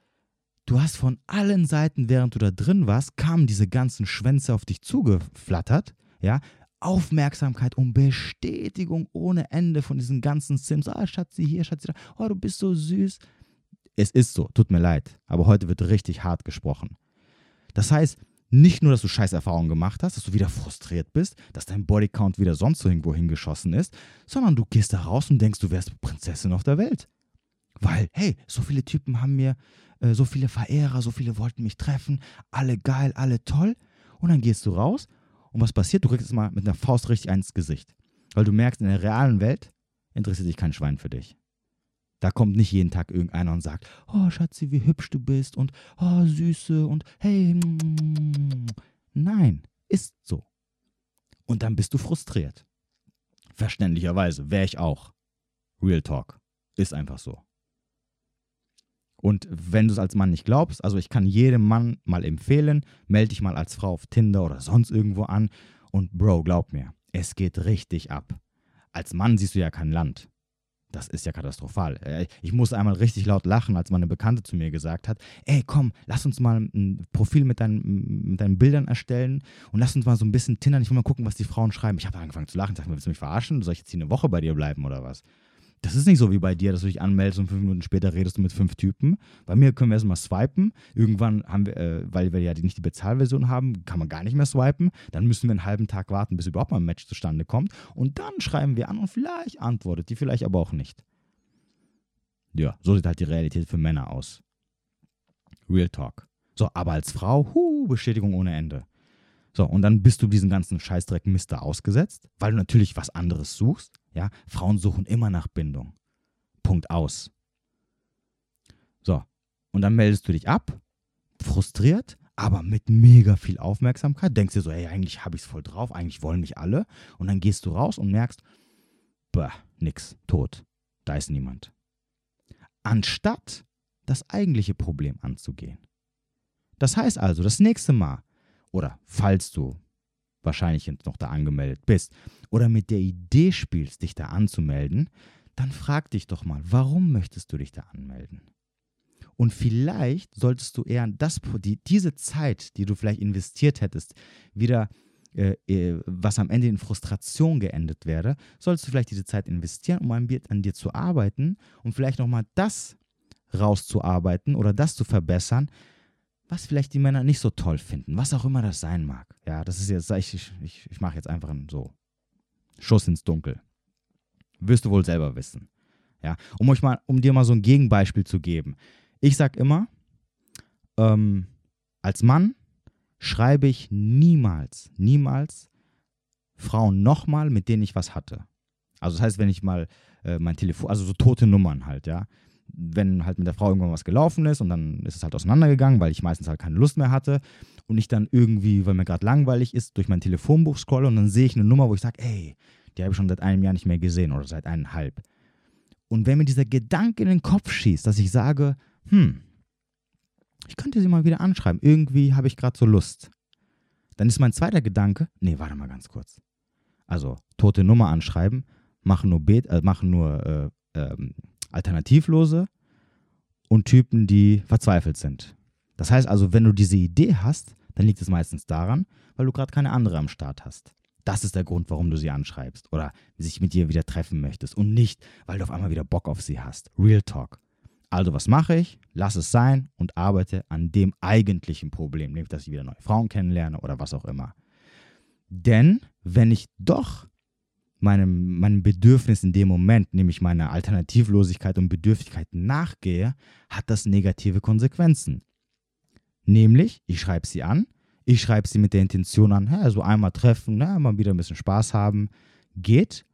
du hast von allen Seiten, während du da drin warst, kamen diese ganzen Schwänze auf dich zugeflattert ja, Aufmerksamkeit und Bestätigung ohne Ende von diesen ganzen Sims. Ah, Schatzi hier, Schatzi da. Oh, du bist so süß. Es ist so, tut mir leid, aber heute wird richtig hart gesprochen. Das heißt, nicht nur, dass du scheiß Erfahrungen gemacht hast, dass du wieder frustriert bist, dass dein Bodycount wieder sonst irgendwo hingeschossen ist, sondern du gehst da raus und denkst, du wärst Prinzessin auf der Welt. Weil, hey, so viele Typen haben mir, äh, so viele Verehrer, so viele wollten mich treffen, alle geil, alle toll. Und dann gehst du raus und was passiert? Du kriegst es mal mit einer Faust richtig ins Gesicht. Weil du merkst, in der realen Welt interessiert sich kein Schwein für dich. Da kommt nicht jeden Tag irgendeiner und sagt, oh Schatzi, wie hübsch du bist und oh Süße und hey. Nein, ist so. Und dann bist du frustriert. Verständlicherweise, wäre ich auch. Real Talk. Ist einfach so. Und wenn du es als Mann nicht glaubst, also ich kann jedem Mann mal empfehlen, melde dich mal als Frau auf Tinder oder sonst irgendwo an. Und Bro, glaub mir, es geht richtig ab. Als Mann siehst du ja kein Land. Das ist ja katastrophal. Äh, ich musste einmal richtig laut lachen, als meine Bekannte zu mir gesagt hat: Ey, komm, lass uns mal ein Profil mit deinen, mit deinen Bildern erstellen und lass uns mal so ein bisschen tindern. Ich will mal gucken, was die Frauen schreiben. Ich habe angefangen zu lachen. Ich dachte mir, willst du mich verarschen? Soll ich jetzt hier eine Woche bei dir bleiben oder was? Das ist nicht so wie bei dir, dass du dich anmeldest und fünf Minuten später redest du mit fünf Typen. Bei mir können wir erstmal swipen. Irgendwann haben wir, äh, weil wir ja nicht die Bezahlversion haben, kann man gar nicht mehr swipen. Dann müssen wir einen halben Tag warten, bis überhaupt mal ein Match zustande kommt. Und dann schreiben wir an und vielleicht antwortet die, vielleicht aber auch nicht. Ja, so sieht halt die Realität für Männer aus. Real Talk. So, aber als Frau, hu, Bestätigung ohne Ende. So, und dann bist du diesen ganzen Scheißdreck Mister ausgesetzt, weil du natürlich was anderes suchst. Ja, Frauen suchen immer nach Bindung. Punkt aus. So, und dann meldest du dich ab, frustriert, aber mit mega viel Aufmerksamkeit. Denkst dir so, ey, eigentlich habe ich es voll drauf, eigentlich wollen mich alle. Und dann gehst du raus und merkst, bah, nix, tot. Da ist niemand. Anstatt das eigentliche Problem anzugehen. Das heißt also, das nächste Mal, oder falls du wahrscheinlich noch da angemeldet bist oder mit der Idee spielst, dich da anzumelden, dann frag dich doch mal, warum möchtest du dich da anmelden? Und vielleicht solltest du eher das, die, diese Zeit, die du vielleicht investiert hättest, wieder, äh, äh, was am Ende in Frustration geendet wäre, solltest du vielleicht diese Zeit investieren, um an, an dir zu arbeiten und vielleicht nochmal das rauszuarbeiten oder das zu verbessern, was vielleicht die Männer nicht so toll finden, was auch immer das sein mag. Ja, das ist jetzt, ich, ich, ich mache jetzt einfach einen so Schuss ins Dunkel. Wirst du wohl selber wissen. Ja, um euch mal, um dir mal so ein Gegenbeispiel zu geben. Ich sag immer, ähm, als Mann schreibe ich niemals, niemals Frauen nochmal, mit denen ich was hatte. Also das heißt, wenn ich mal äh, mein Telefon, also so tote Nummern halt, ja wenn halt mit der Frau irgendwann was gelaufen ist und dann ist es halt auseinandergegangen, weil ich meistens halt keine Lust mehr hatte und ich dann irgendwie, weil mir gerade langweilig ist, durch mein Telefonbuch scrolle und dann sehe ich eine Nummer, wo ich sage, ey, die habe ich schon seit einem Jahr nicht mehr gesehen oder seit eineinhalb. Und wenn mir dieser Gedanke in den Kopf schießt, dass ich sage, hm, ich könnte sie mal wieder anschreiben, irgendwie habe ich gerade so Lust, dann ist mein zweiter Gedanke, nee, warte mal ganz kurz. Also, tote Nummer anschreiben, machen nur, Bet äh, machen nur äh, ähm, Alternativlose und Typen, die verzweifelt sind. Das heißt also, wenn du diese Idee hast, dann liegt es meistens daran, weil du gerade keine andere am Start hast. Das ist der Grund, warum du sie anschreibst oder sich mit ihr wieder treffen möchtest und nicht, weil du auf einmal wieder Bock auf sie hast. Real Talk. Also was mache ich? Lass es sein und arbeite an dem eigentlichen Problem, nämlich dass ich wieder neue Frauen kennenlerne oder was auch immer. Denn wenn ich doch meinem, meinem Bedürfnis in dem Moment, nämlich meiner Alternativlosigkeit und Bedürftigkeit nachgehe, hat das negative Konsequenzen. Nämlich, ich schreibe sie an, ich schreibe sie mit der Intention an, ja, so einmal treffen, ja, mal wieder ein bisschen Spaß haben, geht.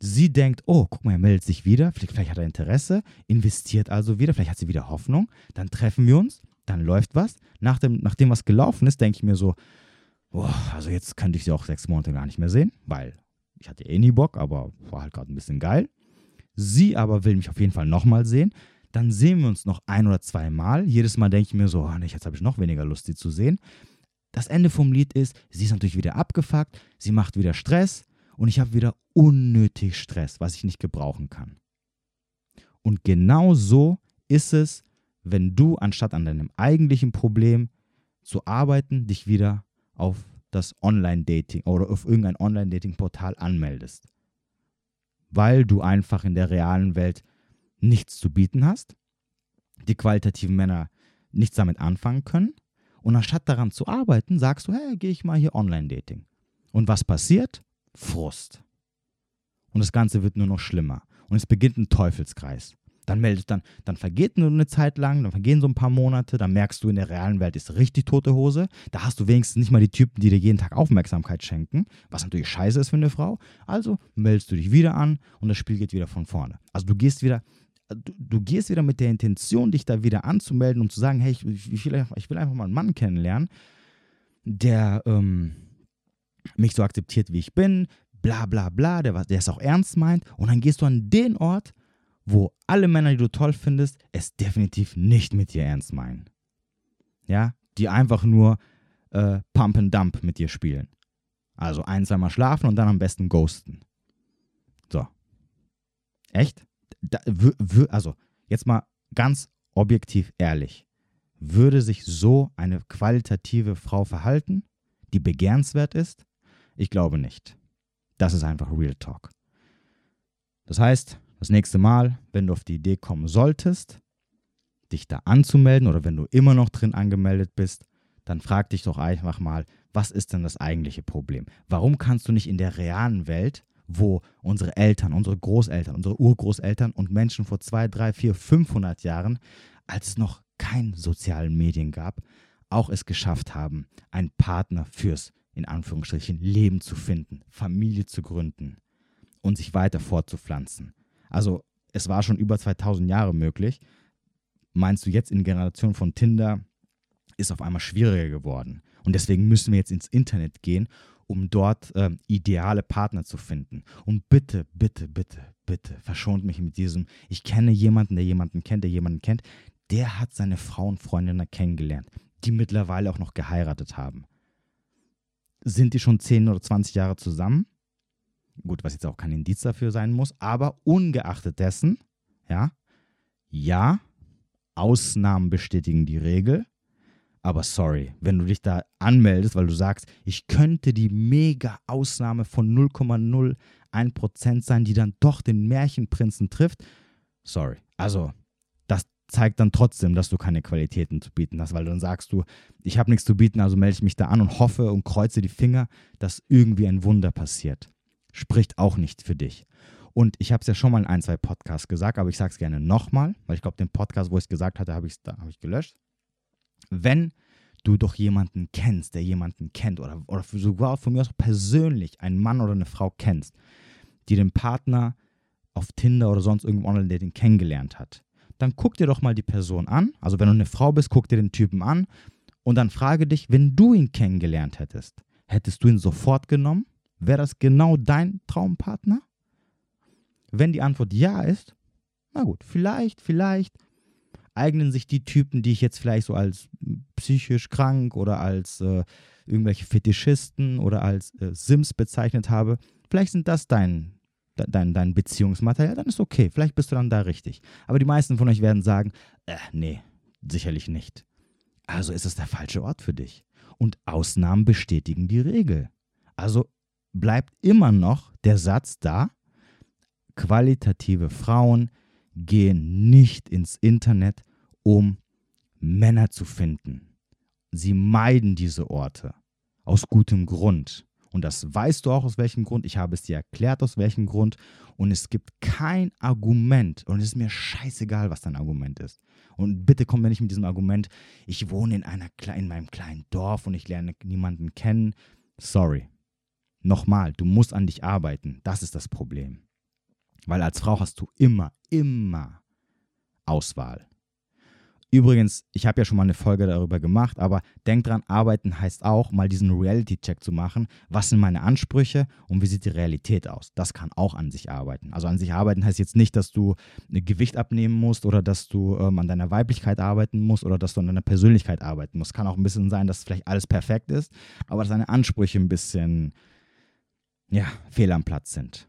Sie denkt, oh, guck mal, er meldet sich wieder, vielleicht, vielleicht hat er Interesse, investiert also wieder, vielleicht hat sie wieder Hoffnung, dann treffen wir uns, dann läuft was. Nach dem, nachdem was gelaufen ist, denke ich mir so, oh, also jetzt könnte ich sie auch sechs Monate gar nicht mehr sehen, weil ich hatte eh nie Bock, aber war halt gerade ein bisschen geil. Sie aber will mich auf jeden Fall nochmal sehen. Dann sehen wir uns noch ein oder zwei Mal. Jedes Mal denke ich mir so, oh, jetzt habe ich noch weniger Lust, sie zu sehen. Das Ende vom Lied ist, sie ist natürlich wieder abgefuckt, sie macht wieder Stress und ich habe wieder unnötig Stress, was ich nicht gebrauchen kann. Und genau so ist es, wenn du anstatt an deinem eigentlichen Problem zu arbeiten, dich wieder auf das Online-Dating oder auf irgendein Online-Dating-Portal anmeldest. Weil du einfach in der realen Welt nichts zu bieten hast, die qualitativen Männer nichts damit anfangen können und anstatt daran zu arbeiten, sagst du, hey, gehe ich mal hier Online-Dating. Und was passiert? Frust. Und das Ganze wird nur noch schlimmer. Und es beginnt ein Teufelskreis. Dann meldet dann, dann vergeht nur eine Zeit lang, dann vergehen so ein paar Monate, dann merkst du, in der realen Welt ist richtig tote Hose. Da hast du wenigstens nicht mal die Typen, die dir jeden Tag Aufmerksamkeit schenken, was natürlich scheiße ist für eine Frau. Also meldest du dich wieder an und das Spiel geht wieder von vorne. Also du gehst wieder, du, du gehst wieder mit der Intention, dich da wieder anzumelden, um zu sagen, hey, ich, ich, will, ich will einfach mal einen Mann kennenlernen, der ähm, mich so akzeptiert, wie ich bin, bla bla bla, der, der es auch ernst meint. Und dann gehst du an den Ort, wo alle Männer, die du toll findest, es definitiv nicht mit dir ernst meinen. Ja, die einfach nur äh, Pump and Dump mit dir spielen. Also ein, zweimal schlafen und dann am besten ghosten. So. Echt? Da, also, jetzt mal ganz objektiv ehrlich. Würde sich so eine qualitative Frau verhalten, die begehrenswert ist? Ich glaube nicht. Das ist einfach Real Talk. Das heißt, das nächste Mal, wenn du auf die Idee kommen solltest, dich da anzumelden oder wenn du immer noch drin angemeldet bist, dann frag dich doch einfach mal, was ist denn das eigentliche Problem? Warum kannst du nicht in der realen Welt, wo unsere Eltern, unsere Großeltern, unsere Urgroßeltern und Menschen vor 2, 3, 4, 500 Jahren, als es noch keine sozialen Medien gab, auch es geschafft haben, einen Partner fürs, in Anführungsstrichen, Leben zu finden, Familie zu gründen und sich weiter fortzupflanzen. Also es war schon über 2000 Jahre möglich. Meinst du jetzt in Generation von Tinder ist auf einmal schwieriger geworden? Und deswegen müssen wir jetzt ins Internet gehen, um dort äh, ideale Partner zu finden. Und bitte, bitte, bitte, bitte, verschont mich mit diesem, ich kenne jemanden, der jemanden kennt, der jemanden kennt. Der hat seine Frau und Freundinnen kennengelernt, die mittlerweile auch noch geheiratet haben. Sind die schon 10 oder 20 Jahre zusammen? Gut, was jetzt auch kein Indiz dafür sein muss, aber ungeachtet dessen, ja, ja, Ausnahmen bestätigen die Regel. Aber sorry, wenn du dich da anmeldest, weil du sagst, ich könnte die mega Ausnahme von 0,01% sein, die dann doch den Märchenprinzen trifft, sorry. Also, das zeigt dann trotzdem, dass du keine Qualitäten zu bieten hast, weil dann sagst du, ich habe nichts zu bieten, also melde ich mich da an und hoffe und kreuze die Finger, dass irgendwie ein Wunder passiert spricht auch nicht für dich. Und ich habe es ja schon mal in ein, zwei Podcasts gesagt, aber ich sage es gerne nochmal, weil ich glaube, den Podcast, wo ich es gesagt hatte, habe ich hab ich gelöscht. Wenn du doch jemanden kennst, der jemanden kennt oder, oder sogar von mir aus persönlich einen Mann oder eine Frau kennst, die den Partner auf Tinder oder sonst irgendwo Online-Dating kennengelernt hat, dann guck dir doch mal die Person an. Also wenn du eine Frau bist, guck dir den Typen an und dann frage dich, wenn du ihn kennengelernt hättest, hättest du ihn sofort genommen? Wäre das genau dein Traumpartner? Wenn die Antwort ja ist, na gut, vielleicht, vielleicht eignen sich die Typen, die ich jetzt vielleicht so als psychisch krank oder als äh, irgendwelche Fetischisten oder als äh, Sims bezeichnet habe, vielleicht sind das dein, dein, dein Beziehungsmaterial, dann ist okay, vielleicht bist du dann da richtig. Aber die meisten von euch werden sagen, äh, nee, sicherlich nicht. Also ist es der falsche Ort für dich. Und Ausnahmen bestätigen die Regel. Also bleibt immer noch der Satz da, qualitative Frauen gehen nicht ins Internet, um Männer zu finden. Sie meiden diese Orte aus gutem Grund. Und das weißt du auch aus welchem Grund. Ich habe es dir erklärt, aus welchem Grund. Und es gibt kein Argument. Und es ist mir scheißegal, was dein Argument ist. Und bitte komm mir nicht mit diesem Argument, ich wohne in, einer, in meinem kleinen Dorf und ich lerne niemanden kennen. Sorry. Nochmal, du musst an dich arbeiten. Das ist das Problem. Weil als Frau hast du immer, immer Auswahl. Übrigens, ich habe ja schon mal eine Folge darüber gemacht, aber denk dran, arbeiten heißt auch, mal diesen Reality-Check zu machen. Was sind meine Ansprüche und wie sieht die Realität aus? Das kann auch an sich arbeiten. Also an sich arbeiten heißt jetzt nicht, dass du ein Gewicht abnehmen musst oder dass du ähm, an deiner Weiblichkeit arbeiten musst oder dass du an deiner Persönlichkeit arbeiten musst. Kann auch ein bisschen sein, dass vielleicht alles perfekt ist, aber dass deine Ansprüche ein bisschen ja, fehl am Platz sind.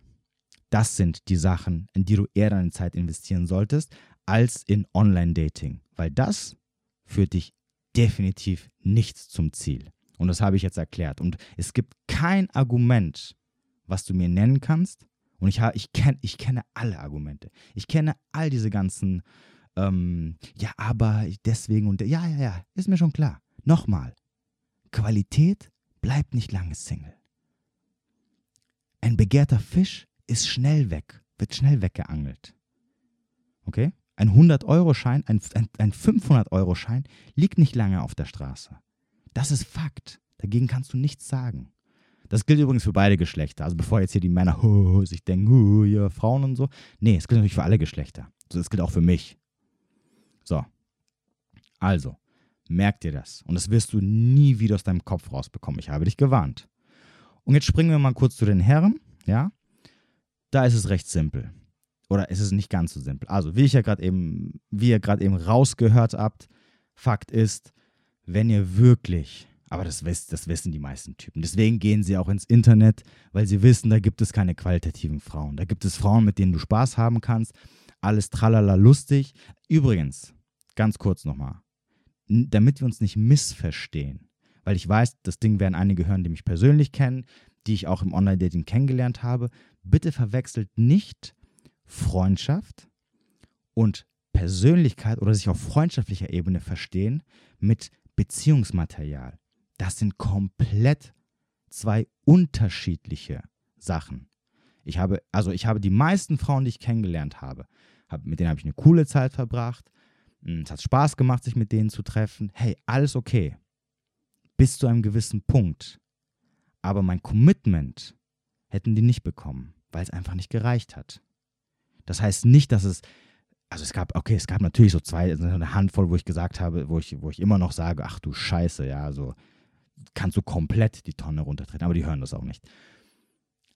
Das sind die Sachen, in die du eher deine Zeit investieren solltest, als in Online-Dating. Weil das führt dich definitiv nicht zum Ziel. Und das habe ich jetzt erklärt. Und es gibt kein Argument, was du mir nennen kannst. Und ich, ich, kenn, ich kenne alle Argumente. Ich kenne all diese ganzen, ähm, ja, aber deswegen und ja, ja, ja, ist mir schon klar. Nochmal, Qualität bleibt nicht lange Single. Ein begehrter Fisch ist schnell weg, wird schnell weggeangelt. Okay? Ein 100-Euro-Schein, ein, ein, ein 500-Euro-Schein liegt nicht lange auf der Straße. Das ist Fakt. Dagegen kannst du nichts sagen. Das gilt übrigens für beide Geschlechter. Also bevor jetzt hier die Männer oh, sich denken, oh, ja, Frauen und so. Nee, es gilt natürlich für alle Geschlechter. Das gilt auch für mich. So. Also, merk dir das. Und das wirst du nie wieder aus deinem Kopf rausbekommen. Ich habe dich gewarnt. Und jetzt springen wir mal kurz zu den Herren. Ja. Da ist es recht simpel. Oder ist es nicht ganz so simpel. Also, wie ich ja gerade eben, wie ihr gerade eben rausgehört habt, Fakt ist, wenn ihr wirklich, aber das, das wissen die meisten Typen, deswegen gehen sie auch ins Internet, weil sie wissen, da gibt es keine qualitativen Frauen. Da gibt es Frauen, mit denen du Spaß haben kannst. Alles tralala lustig. Übrigens, ganz kurz nochmal, damit wir uns nicht missverstehen, weil ich weiß, das Ding werden einige hören, die mich persönlich kennen, die ich auch im Online-Dating kennengelernt habe. Bitte verwechselt nicht Freundschaft und Persönlichkeit oder sich auf freundschaftlicher Ebene verstehen mit Beziehungsmaterial. Das sind komplett zwei unterschiedliche Sachen. Ich habe, also ich habe die meisten Frauen, die ich kennengelernt habe, hab, mit denen habe ich eine coole Zeit verbracht. Hm, es hat Spaß gemacht, sich mit denen zu treffen. Hey, alles okay. Bis zu einem gewissen Punkt. Aber mein Commitment hätten die nicht bekommen, weil es einfach nicht gereicht hat. Das heißt nicht, dass es also es gab, okay, es gab natürlich so zwei, eine Handvoll, wo ich gesagt habe, wo ich, wo ich immer noch sage, ach du Scheiße, ja, so kannst du komplett die Tonne runtertreten, aber die hören das auch nicht.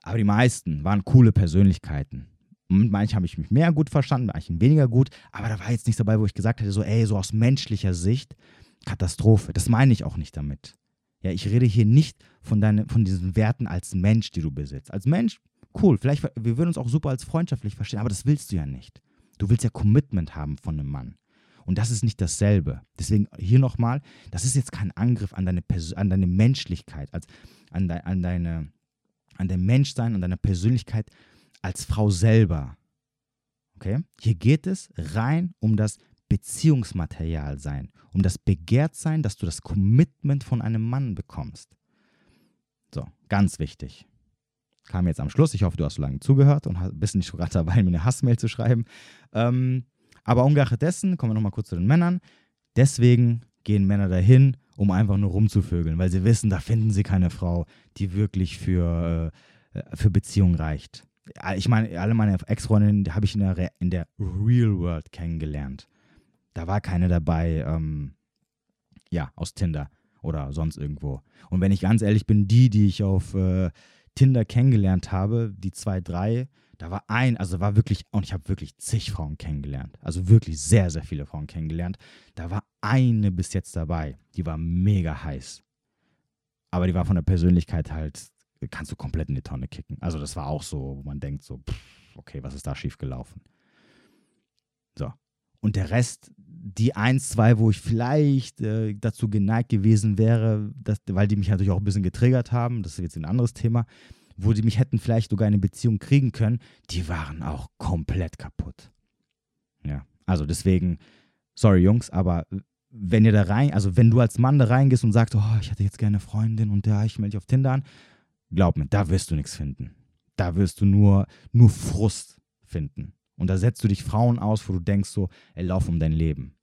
Aber die meisten waren coole Persönlichkeiten. Mit manchen habe ich mich mehr gut verstanden, mit manchen weniger gut, aber da war jetzt nichts dabei, wo ich gesagt hätte, so, ey, so aus menschlicher Sicht, Katastrophe. Das meine ich auch nicht damit. Ja, ich rede hier nicht von, deine, von diesen Werten als Mensch, die du besitzt. Als Mensch, cool, vielleicht, wir würden uns auch super als freundschaftlich verstehen, aber das willst du ja nicht. Du willst ja Commitment haben von einem Mann. Und das ist nicht dasselbe. Deswegen hier nochmal, das ist jetzt kein Angriff an deine, an deine Menschlichkeit, als, an, de an, deine, an dein Menschsein, an deine Persönlichkeit als Frau selber. Okay? Hier geht es rein um das Beziehungsmaterial sein, um das Begehrtsein, dass du das Commitment von einem Mann bekommst. So, ganz wichtig kam jetzt am Schluss. Ich hoffe, du hast so lange zugehört und bist nicht gerade dabei, mir eine Hassmail zu schreiben. Ähm, aber ungeachtet dessen, kommen wir nochmal kurz zu den Männern. Deswegen gehen Männer dahin, um einfach nur rumzuvögeln, weil sie wissen, da finden sie keine Frau, die wirklich für, äh, für Beziehung reicht. Ich meine, alle meine Ex-Freundinnen habe ich in der, in der Real World kennengelernt. Da war keine dabei, ähm, ja, aus Tinder oder sonst irgendwo. Und wenn ich ganz ehrlich bin, die, die ich auf äh, Tinder kennengelernt habe, die zwei, drei, da war ein, also war wirklich, und ich habe wirklich zig Frauen kennengelernt, also wirklich sehr, sehr viele Frauen kennengelernt. Da war eine bis jetzt dabei, die war mega heiß. Aber die war von der Persönlichkeit halt, kannst du komplett in die Tonne kicken. Also das war auch so, wo man denkt so, pff, okay, was ist da schiefgelaufen? So. Und der Rest, die eins, zwei, wo ich vielleicht äh, dazu geneigt gewesen wäre, dass, weil die mich natürlich auch ein bisschen getriggert haben, das ist jetzt ein anderes Thema, wo die mich hätten vielleicht sogar eine Beziehung kriegen können, die waren auch komplett kaputt. Ja, also deswegen, sorry Jungs, aber wenn ihr da rein, also wenn du als Mann da reingehst und sagst, oh, ich hätte jetzt gerne eine Freundin und ja, ich melde dich auf Tinder an, glaub mir, da wirst du nichts finden. Da wirst du nur, nur Frust finden. Und da setzt du dich Frauen aus, wo du denkst so, ey, lauf um dein Leben.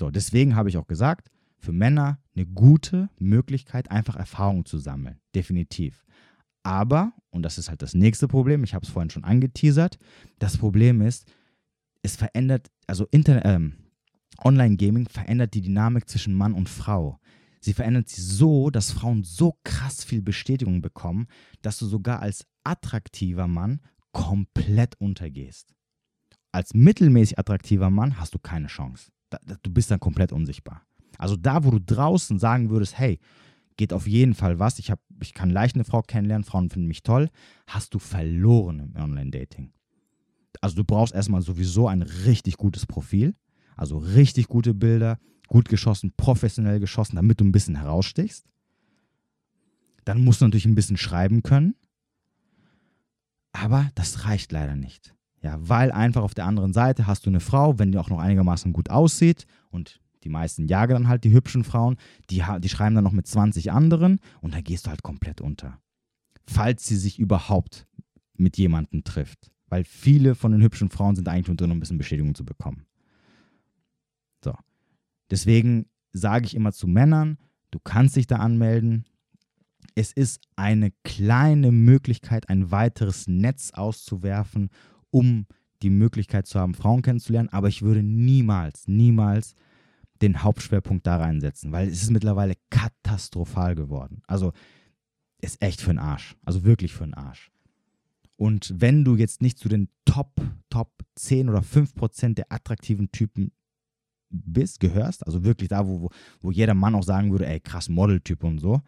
So, deswegen habe ich auch gesagt, für Männer eine gute Möglichkeit, einfach Erfahrung zu sammeln. Definitiv. Aber, und das ist halt das nächste Problem, ich habe es vorhin schon angeteasert, das Problem ist, es verändert, also ähm, Online-Gaming verändert die Dynamik zwischen Mann und Frau. Sie verändert sie so, dass Frauen so krass viel Bestätigung bekommen, dass du sogar als attraktiver Mann komplett untergehst. Als mittelmäßig attraktiver Mann hast du keine Chance. Du bist dann komplett unsichtbar. Also da, wo du draußen sagen würdest, hey, geht auf jeden Fall was, ich, hab, ich kann leicht eine Frau kennenlernen, Frauen finden mich toll, hast du verloren im Online-Dating. Also du brauchst erstmal sowieso ein richtig gutes Profil, also richtig gute Bilder, gut geschossen, professionell geschossen, damit du ein bisschen herausstichst. Dann musst du natürlich ein bisschen schreiben können. Aber das reicht leider nicht. Ja, weil einfach auf der anderen Seite hast du eine Frau, wenn die auch noch einigermaßen gut aussieht und die meisten jagen dann halt die hübschen Frauen, die, die schreiben dann noch mit 20 anderen und da gehst du halt komplett unter. Falls sie sich überhaupt mit jemandem trifft. Weil viele von den hübschen Frauen sind eigentlich nur drin, um ein bisschen Bestätigung zu bekommen. So. Deswegen sage ich immer zu Männern, du kannst dich da anmelden. Es ist eine kleine Möglichkeit, ein weiteres Netz auszuwerfen, um die Möglichkeit zu haben, Frauen kennenzulernen. Aber ich würde niemals, niemals den Hauptschwerpunkt da reinsetzen, weil es ist mittlerweile katastrophal geworden. Also ist echt für den Arsch. Also wirklich für den Arsch. Und wenn du jetzt nicht zu den Top, Top 10 oder 5 Prozent der attraktiven Typen bist, gehörst, also wirklich da, wo, wo, wo jeder Mann auch sagen würde, ey, krass Modeltyp und so,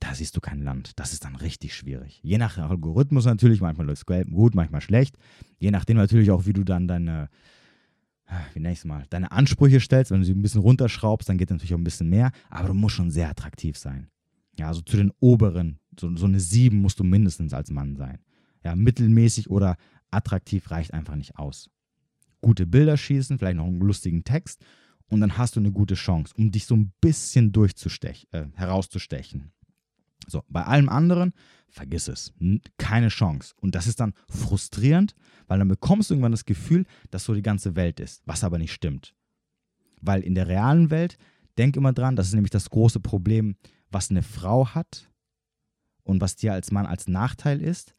da siehst du kein Land. Das ist dann richtig schwierig. Je nach Algorithmus natürlich, manchmal läuft es gut, manchmal schlecht. Je nachdem natürlich auch, wie du dann deine, wie nenne ich es mal, deine Ansprüche stellst. Wenn du sie ein bisschen runterschraubst, dann geht natürlich auch ein bisschen mehr. Aber du musst schon sehr attraktiv sein. Ja, also zu den oberen, so, so eine 7 musst du mindestens als Mann sein. Ja, mittelmäßig oder attraktiv reicht einfach nicht aus. Gute Bilder schießen, vielleicht noch einen lustigen Text und dann hast du eine gute Chance, um dich so ein bisschen durchzustechen, äh, herauszustechen. So, bei allem anderen, vergiss es. Keine Chance. Und das ist dann frustrierend, weil dann bekommst du irgendwann das Gefühl, dass so die ganze Welt ist, was aber nicht stimmt. Weil in der realen Welt, denk immer dran, das ist nämlich das große Problem, was eine Frau hat und was dir als Mann als Nachteil ist.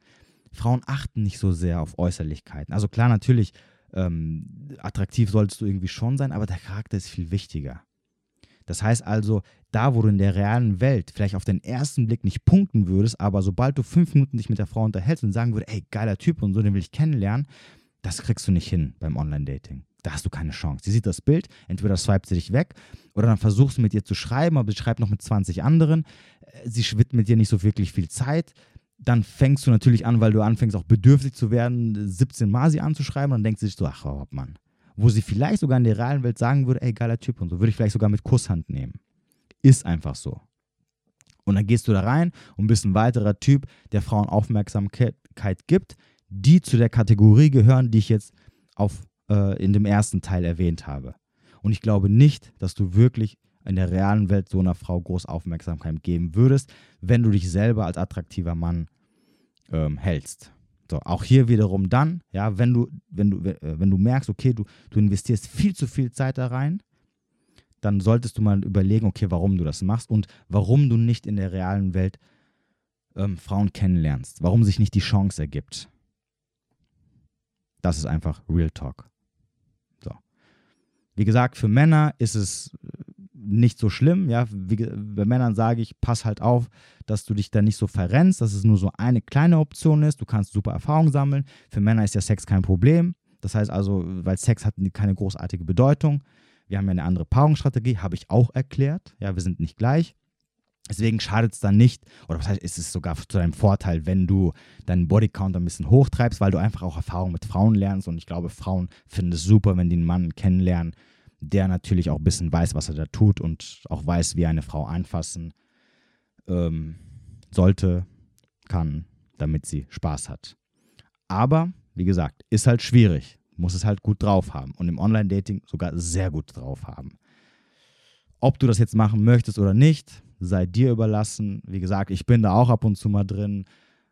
Frauen achten nicht so sehr auf Äußerlichkeiten. Also klar, natürlich, ähm, attraktiv solltest du irgendwie schon sein, aber der Charakter ist viel wichtiger. Das heißt also, da wo du in der realen Welt vielleicht auf den ersten Blick nicht punkten würdest, aber sobald du fünf Minuten dich mit der Frau unterhältst und sagen würdest, ey, geiler Typ und so, den will ich kennenlernen, das kriegst du nicht hin beim Online-Dating. Da hast du keine Chance. Sie sieht das Bild, entweder swipet sie dich weg oder dann versuchst du mit ihr zu schreiben, aber sie schreibt noch mit 20 anderen. Äh, sie widmet dir nicht so wirklich viel Zeit dann fängst du natürlich an, weil du anfängst auch bedürftig zu werden, 17 Mal sie anzuschreiben und dann denkt sie sich so, ach Mann. Wo sie vielleicht sogar in der realen Welt sagen würde, ey, geiler Typ und so, würde ich vielleicht sogar mit Kusshand nehmen. Ist einfach so. Und dann gehst du da rein und bist ein weiterer Typ, der Frauen Aufmerksamkeit gibt, die zu der Kategorie gehören, die ich jetzt auf, äh, in dem ersten Teil erwähnt habe. Und ich glaube nicht, dass du wirklich in der realen Welt so einer Frau groß Aufmerksamkeit geben würdest, wenn du dich selber als attraktiver Mann ähm, hältst. So, auch hier wiederum dann, ja, wenn du, wenn du, äh, wenn du merkst, okay, du, du investierst viel zu viel Zeit da rein, dann solltest du mal überlegen, okay, warum du das machst und warum du nicht in der realen Welt ähm, Frauen kennenlernst, warum sich nicht die Chance ergibt. Das ist einfach Real Talk. So. Wie gesagt, für Männer ist es nicht so schlimm. Ja, wie, bei Männern sage ich, pass halt auf, dass du dich da nicht so verrennst, dass es nur so eine kleine Option ist. Du kannst super Erfahrung sammeln. Für Männer ist ja Sex kein Problem. Das heißt also, weil Sex hat keine großartige Bedeutung. Wir haben ja eine andere Paarungsstrategie, habe ich auch erklärt. Ja, wir sind nicht gleich. Deswegen schadet es dann nicht, oder was heißt, ist es sogar zu deinem Vorteil, wenn du deinen Bodycount ein bisschen hochtreibst, weil du einfach auch Erfahrung mit Frauen lernst. Und ich glaube, Frauen finden es super, wenn die einen Mann kennenlernen, der natürlich auch ein bisschen weiß, was er da tut und auch weiß, wie eine Frau anfassen ähm, sollte, kann, damit sie Spaß hat. Aber, wie gesagt, ist halt schwierig. Muss es halt gut drauf haben und im Online-Dating sogar sehr gut drauf haben. Ob du das jetzt machen möchtest oder nicht, sei dir überlassen. Wie gesagt, ich bin da auch ab und zu mal drin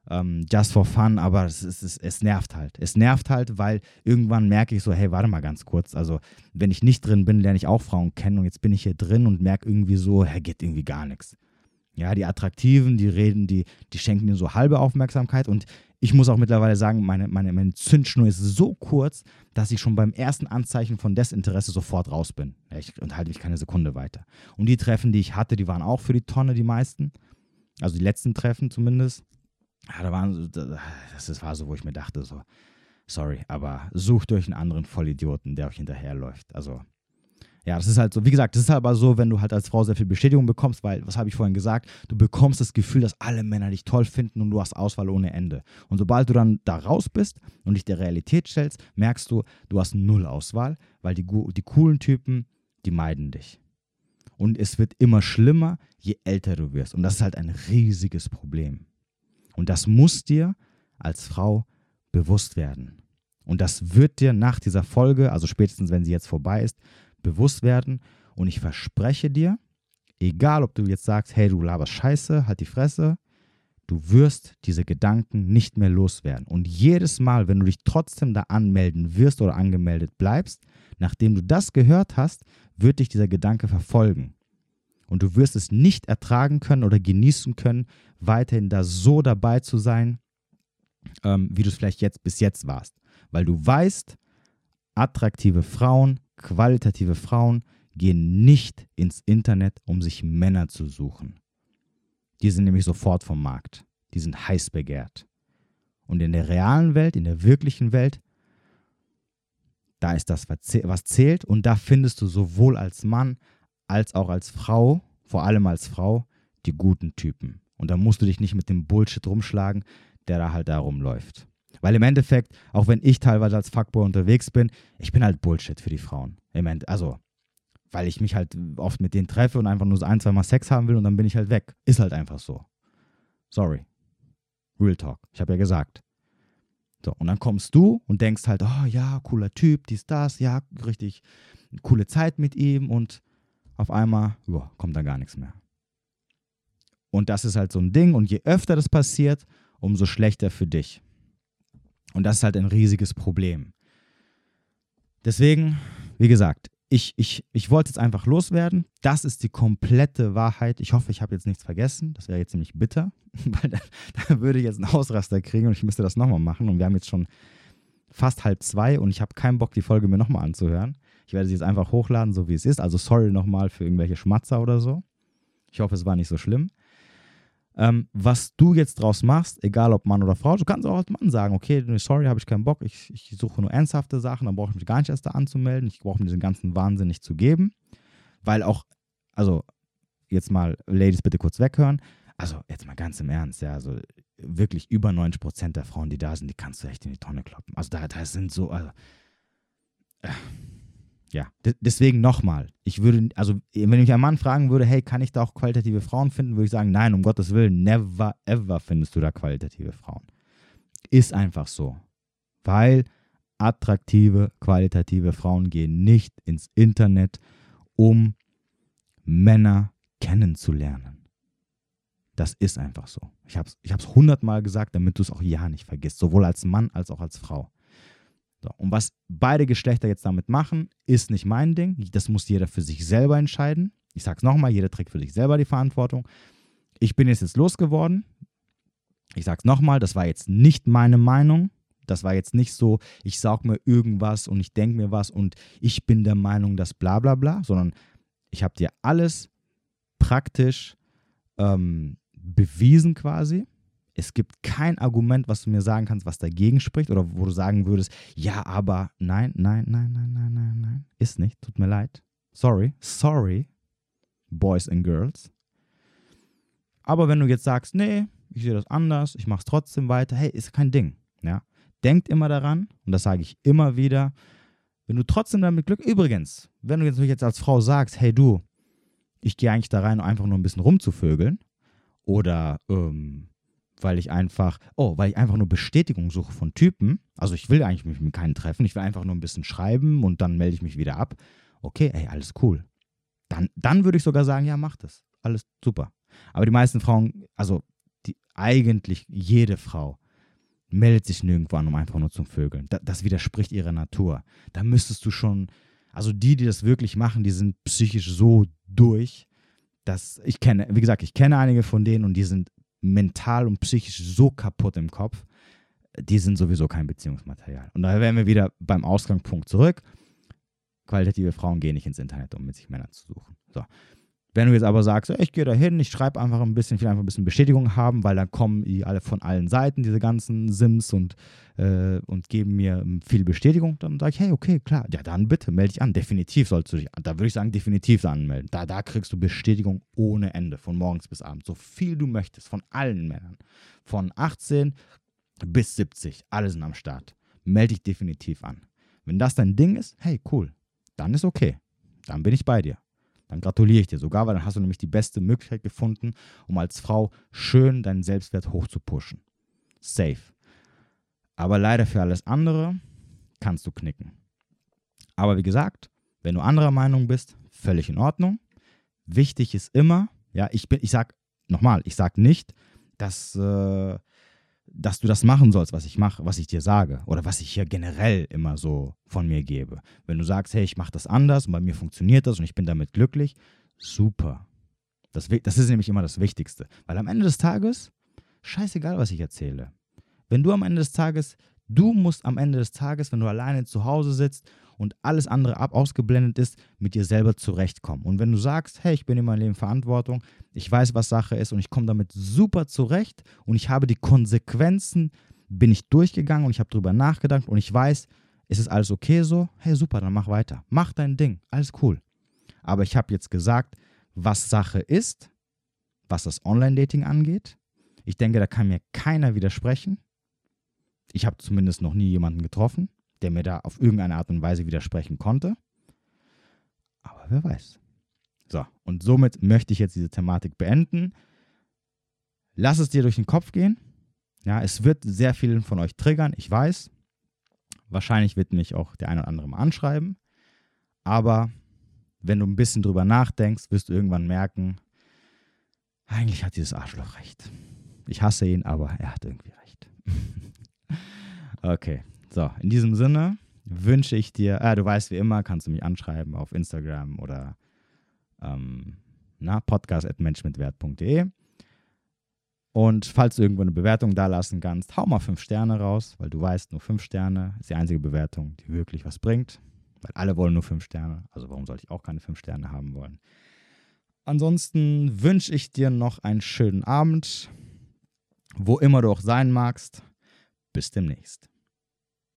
ähm, just for fun, aber es, es, es nervt halt. Es nervt halt, weil irgendwann merke ich so, hey, warte mal ganz kurz. Also, wenn ich nicht drin bin, lerne ich auch Frauen kennen und jetzt bin ich hier drin und merke irgendwie so, hey, geht irgendwie gar nichts. Ja, die Attraktiven, die reden, die, die schenken dir so halbe Aufmerksamkeit und ich muss auch mittlerweile sagen, meine, meine, meine Zündschnur ist so kurz, dass ich schon beim ersten Anzeichen von Desinteresse sofort raus bin. Ich unterhalte mich keine Sekunde weiter. Und die Treffen, die ich hatte, die waren auch für die Tonne, die meisten. Also die letzten Treffen zumindest ja, da waren, das war so, wo ich mir dachte, so, sorry, aber sucht euch einen anderen Vollidioten, der euch hinterherläuft. Also, ja, das ist halt so, wie gesagt, das ist aber so, wenn du halt als Frau sehr viel Bestätigung bekommst, weil, was habe ich vorhin gesagt, du bekommst das Gefühl, dass alle Männer dich toll finden und du hast Auswahl ohne Ende. Und sobald du dann da raus bist und dich der Realität stellst, merkst du, du hast null Auswahl, weil die, die coolen Typen, die meiden dich. Und es wird immer schlimmer, je älter du wirst. Und das ist halt ein riesiges Problem. Und das muss dir als Frau bewusst werden. Und das wird dir nach dieser Folge, also spätestens wenn sie jetzt vorbei ist, bewusst werden. Und ich verspreche dir, egal ob du jetzt sagst, hey, du laberst Scheiße, halt die Fresse, du wirst diese Gedanken nicht mehr loswerden. Und jedes Mal, wenn du dich trotzdem da anmelden wirst oder angemeldet bleibst, nachdem du das gehört hast, wird dich dieser Gedanke verfolgen. Und du wirst es nicht ertragen können oder genießen können, weiterhin da so dabei zu sein, ähm, wie du es vielleicht jetzt bis jetzt warst. Weil du weißt, attraktive Frauen, qualitative Frauen gehen nicht ins Internet, um sich Männer zu suchen. Die sind nämlich sofort vom Markt. Die sind heiß begehrt. Und in der realen Welt, in der wirklichen Welt, da ist das, was zählt. Und da findest du sowohl als Mann als auch als Frau, vor allem als Frau, die guten Typen. Und da musst du dich nicht mit dem Bullshit rumschlagen, der da halt da rumläuft. Weil im Endeffekt, auch wenn ich teilweise als Fuckboy unterwegs bin, ich bin halt Bullshit für die Frauen. Im End also, weil ich mich halt oft mit denen treffe und einfach nur so ein, zwei Mal Sex haben will und dann bin ich halt weg. Ist halt einfach so. Sorry. Real Talk. Ich habe ja gesagt. So, und dann kommst du und denkst halt, oh ja, cooler Typ, dies, das, ja, richtig coole Zeit mit ihm und auf einmal oh, kommt da gar nichts mehr. Und das ist halt so ein Ding und je öfter das passiert, umso schlechter für dich. Und das ist halt ein riesiges Problem. Deswegen, wie gesagt, ich, ich, ich wollte jetzt einfach loswerden. Das ist die komplette Wahrheit. Ich hoffe, ich habe jetzt nichts vergessen. Das wäre jetzt ziemlich bitter, weil da, da, würde ich jetzt einen Ausraster kriegen und ich müsste das nochmal machen. Und wir haben jetzt schon fast halb zwei und ich habe keinen Bock, die Folge mir nochmal anzuhören. Ich werde sie jetzt einfach hochladen, so wie es ist. Also sorry nochmal für irgendwelche Schmatzer oder so. Ich hoffe, es war nicht so schlimm. Ähm, was du jetzt draus machst, egal ob Mann oder Frau, du kannst auch als Mann sagen, okay, sorry, habe ich keinen Bock, ich, ich suche nur ernsthafte Sachen, dann brauche ich mich gar nicht erst da anzumelden, ich brauche mir diesen ganzen Wahnsinn nicht zu geben, weil auch, also jetzt mal Ladies bitte kurz weghören, also jetzt mal ganz im Ernst, ja, also wirklich über 90 Prozent der Frauen, die da sind, die kannst du echt in die Tonne kloppen. Also da, da sind so, also, äh, ja, deswegen nochmal. Ich würde, also, wenn mich ein Mann fragen würde, hey, kann ich da auch qualitative Frauen finden, würde ich sagen, nein, um Gottes Willen, never ever findest du da qualitative Frauen. Ist einfach so. Weil attraktive, qualitative Frauen gehen nicht ins Internet, um Männer kennenzulernen. Das ist einfach so. Ich habe es ich hundertmal gesagt, damit du es auch ja nicht vergisst, sowohl als Mann als auch als Frau. So, und was beide Geschlechter jetzt damit machen, ist nicht mein Ding. Das muss jeder für sich selber entscheiden. Ich sage es nochmal, jeder trägt für sich selber die Verantwortung. Ich bin jetzt, jetzt losgeworden. Ich sage es nochmal, das war jetzt nicht meine Meinung. Das war jetzt nicht so, ich sage mir irgendwas und ich denke mir was und ich bin der Meinung, dass bla bla bla, sondern ich habe dir alles praktisch ähm, bewiesen quasi es gibt kein Argument, was du mir sagen kannst, was dagegen spricht oder wo du sagen würdest, ja, aber nein, nein, nein, nein, nein, nein, nein, ist nicht, tut mir leid. Sorry, sorry, Boys and Girls. Aber wenn du jetzt sagst, nee, ich sehe das anders, ich mache es trotzdem weiter, hey, ist kein Ding. Ja? Denkt immer daran, und das sage ich immer wieder, wenn du trotzdem damit Glück, übrigens, wenn du jetzt als Frau sagst, hey du, ich gehe eigentlich da rein, einfach nur ein bisschen rumzuvögeln, oder ähm, weil ich einfach, oh, weil ich einfach nur Bestätigung suche von Typen. Also ich will eigentlich mich mit keinen treffen, ich will einfach nur ein bisschen schreiben und dann melde ich mich wieder ab. Okay, ey, alles cool. Dann, dann würde ich sogar sagen, ja, mach das. Alles super. Aber die meisten Frauen, also die, eigentlich jede Frau, meldet sich nirgendwo an, um einfach nur zum Vögeln. Das, das widerspricht ihrer Natur. Da müsstest du schon, also die, die das wirklich machen, die sind psychisch so durch, dass ich kenne, wie gesagt, ich kenne einige von denen und die sind mental und psychisch so kaputt im Kopf, die sind sowieso kein Beziehungsmaterial. Und daher wären wir wieder beim Ausgangspunkt zurück. Qualitative Frauen gehen nicht ins Internet, um mit sich Männer zu suchen. So. Wenn du jetzt aber sagst, ich gehe da hin, ich schreibe einfach ein bisschen, ich will einfach ein bisschen Bestätigung haben, weil dann kommen die alle von allen Seiten, diese ganzen Sims und, äh, und geben mir viel Bestätigung, dann sage ich, hey, okay, klar, ja, dann bitte, melde dich an. Definitiv sollst du dich, da würde ich sagen, definitiv anmelden. Da, da kriegst du Bestätigung ohne Ende, von morgens bis abends, so viel du möchtest, von allen Männern. Von 18 bis 70, alle sind am Start. Melde dich definitiv an. Wenn das dein Ding ist, hey, cool, dann ist okay. Dann bin ich bei dir Dann gratuliere ich dir sogar, weil dann hast du nämlich die beste Möglichkeit gefunden, um als Frau schön deinen Selbstwert hochzupushen. Safe. Aber leider für alles andere kannst du knicken. Aber wie gesagt, wenn du anderer Meinung bist, völlig in Ordnung. Wichtig ist immer, ja, ich bin, ich sag nochmal, ich sag nicht, dass, äh, dass du das machen sollst, was ich mache, was ich dir sage oder was ich hier generell immer so von mir gebe. Wenn du sagst, hey, ich mache das anders und bei mir funktioniert das und ich bin damit glücklich, super. Das, das ist nämlich immer das Wichtigste. Weil am Ende des Tages, scheißegal, was ich erzähle. Wenn du am Ende des Tages, du musst am Ende des Tages, wenn du alleine zu Hause sitzt und alles andere ab ausgeblendet ist, mit dir selber zurechtkommen. Und wenn du sagst, hey, ich bin in meinem Leben Verantwortung, ich weiß, was Sache ist und ich komme damit super zurecht und ich habe die Konsequenzen, bin ich durchgegangen und ich habe darüber nachgedacht und ich weiß, ist es alles okay so? Hey, super, dann mach weiter. Mach dein Ding, alles cool. Aber ich habe jetzt gesagt, was Sache ist, was das Online-Dating angeht. Ich denke, da kann mir keiner widersprechen. Ich habe zumindest noch nie jemanden getroffen der mir da auf irgendeine Art und Weise widersprechen konnte. Aber wer weiß. So, und somit möchte ich jetzt diese Thematik beenden. Lass es dir durch den Kopf gehen. Ja, es wird sehr vielen von euch triggern, ich weiß. Wahrscheinlich wird mich auch der eine oder andere mal anschreiben. Aber wenn du ein bisschen drüber nachdenkst, wirst du irgendwann merken, eigentlich hat dieses Arschloch recht. Ich hasse ihn, aber er hat irgendwie recht. okay. So, in diesem Sinne wünsche ich dir, äh, du weißt wie immer, kannst du mich anschreiben auf Instagram oder ähm, podcast.menschmitwert.de. Und falls du irgendwo eine Bewertung da lassen kannst, hau mal fünf Sterne raus, weil du weißt, nur fünf Sterne ist die einzige Bewertung, die wirklich was bringt. Weil alle wollen nur fünf Sterne. Also warum sollte ich auch keine fünf Sterne haben wollen? Ansonsten wünsche ich dir noch einen schönen Abend, wo immer du auch sein magst. Bis demnächst.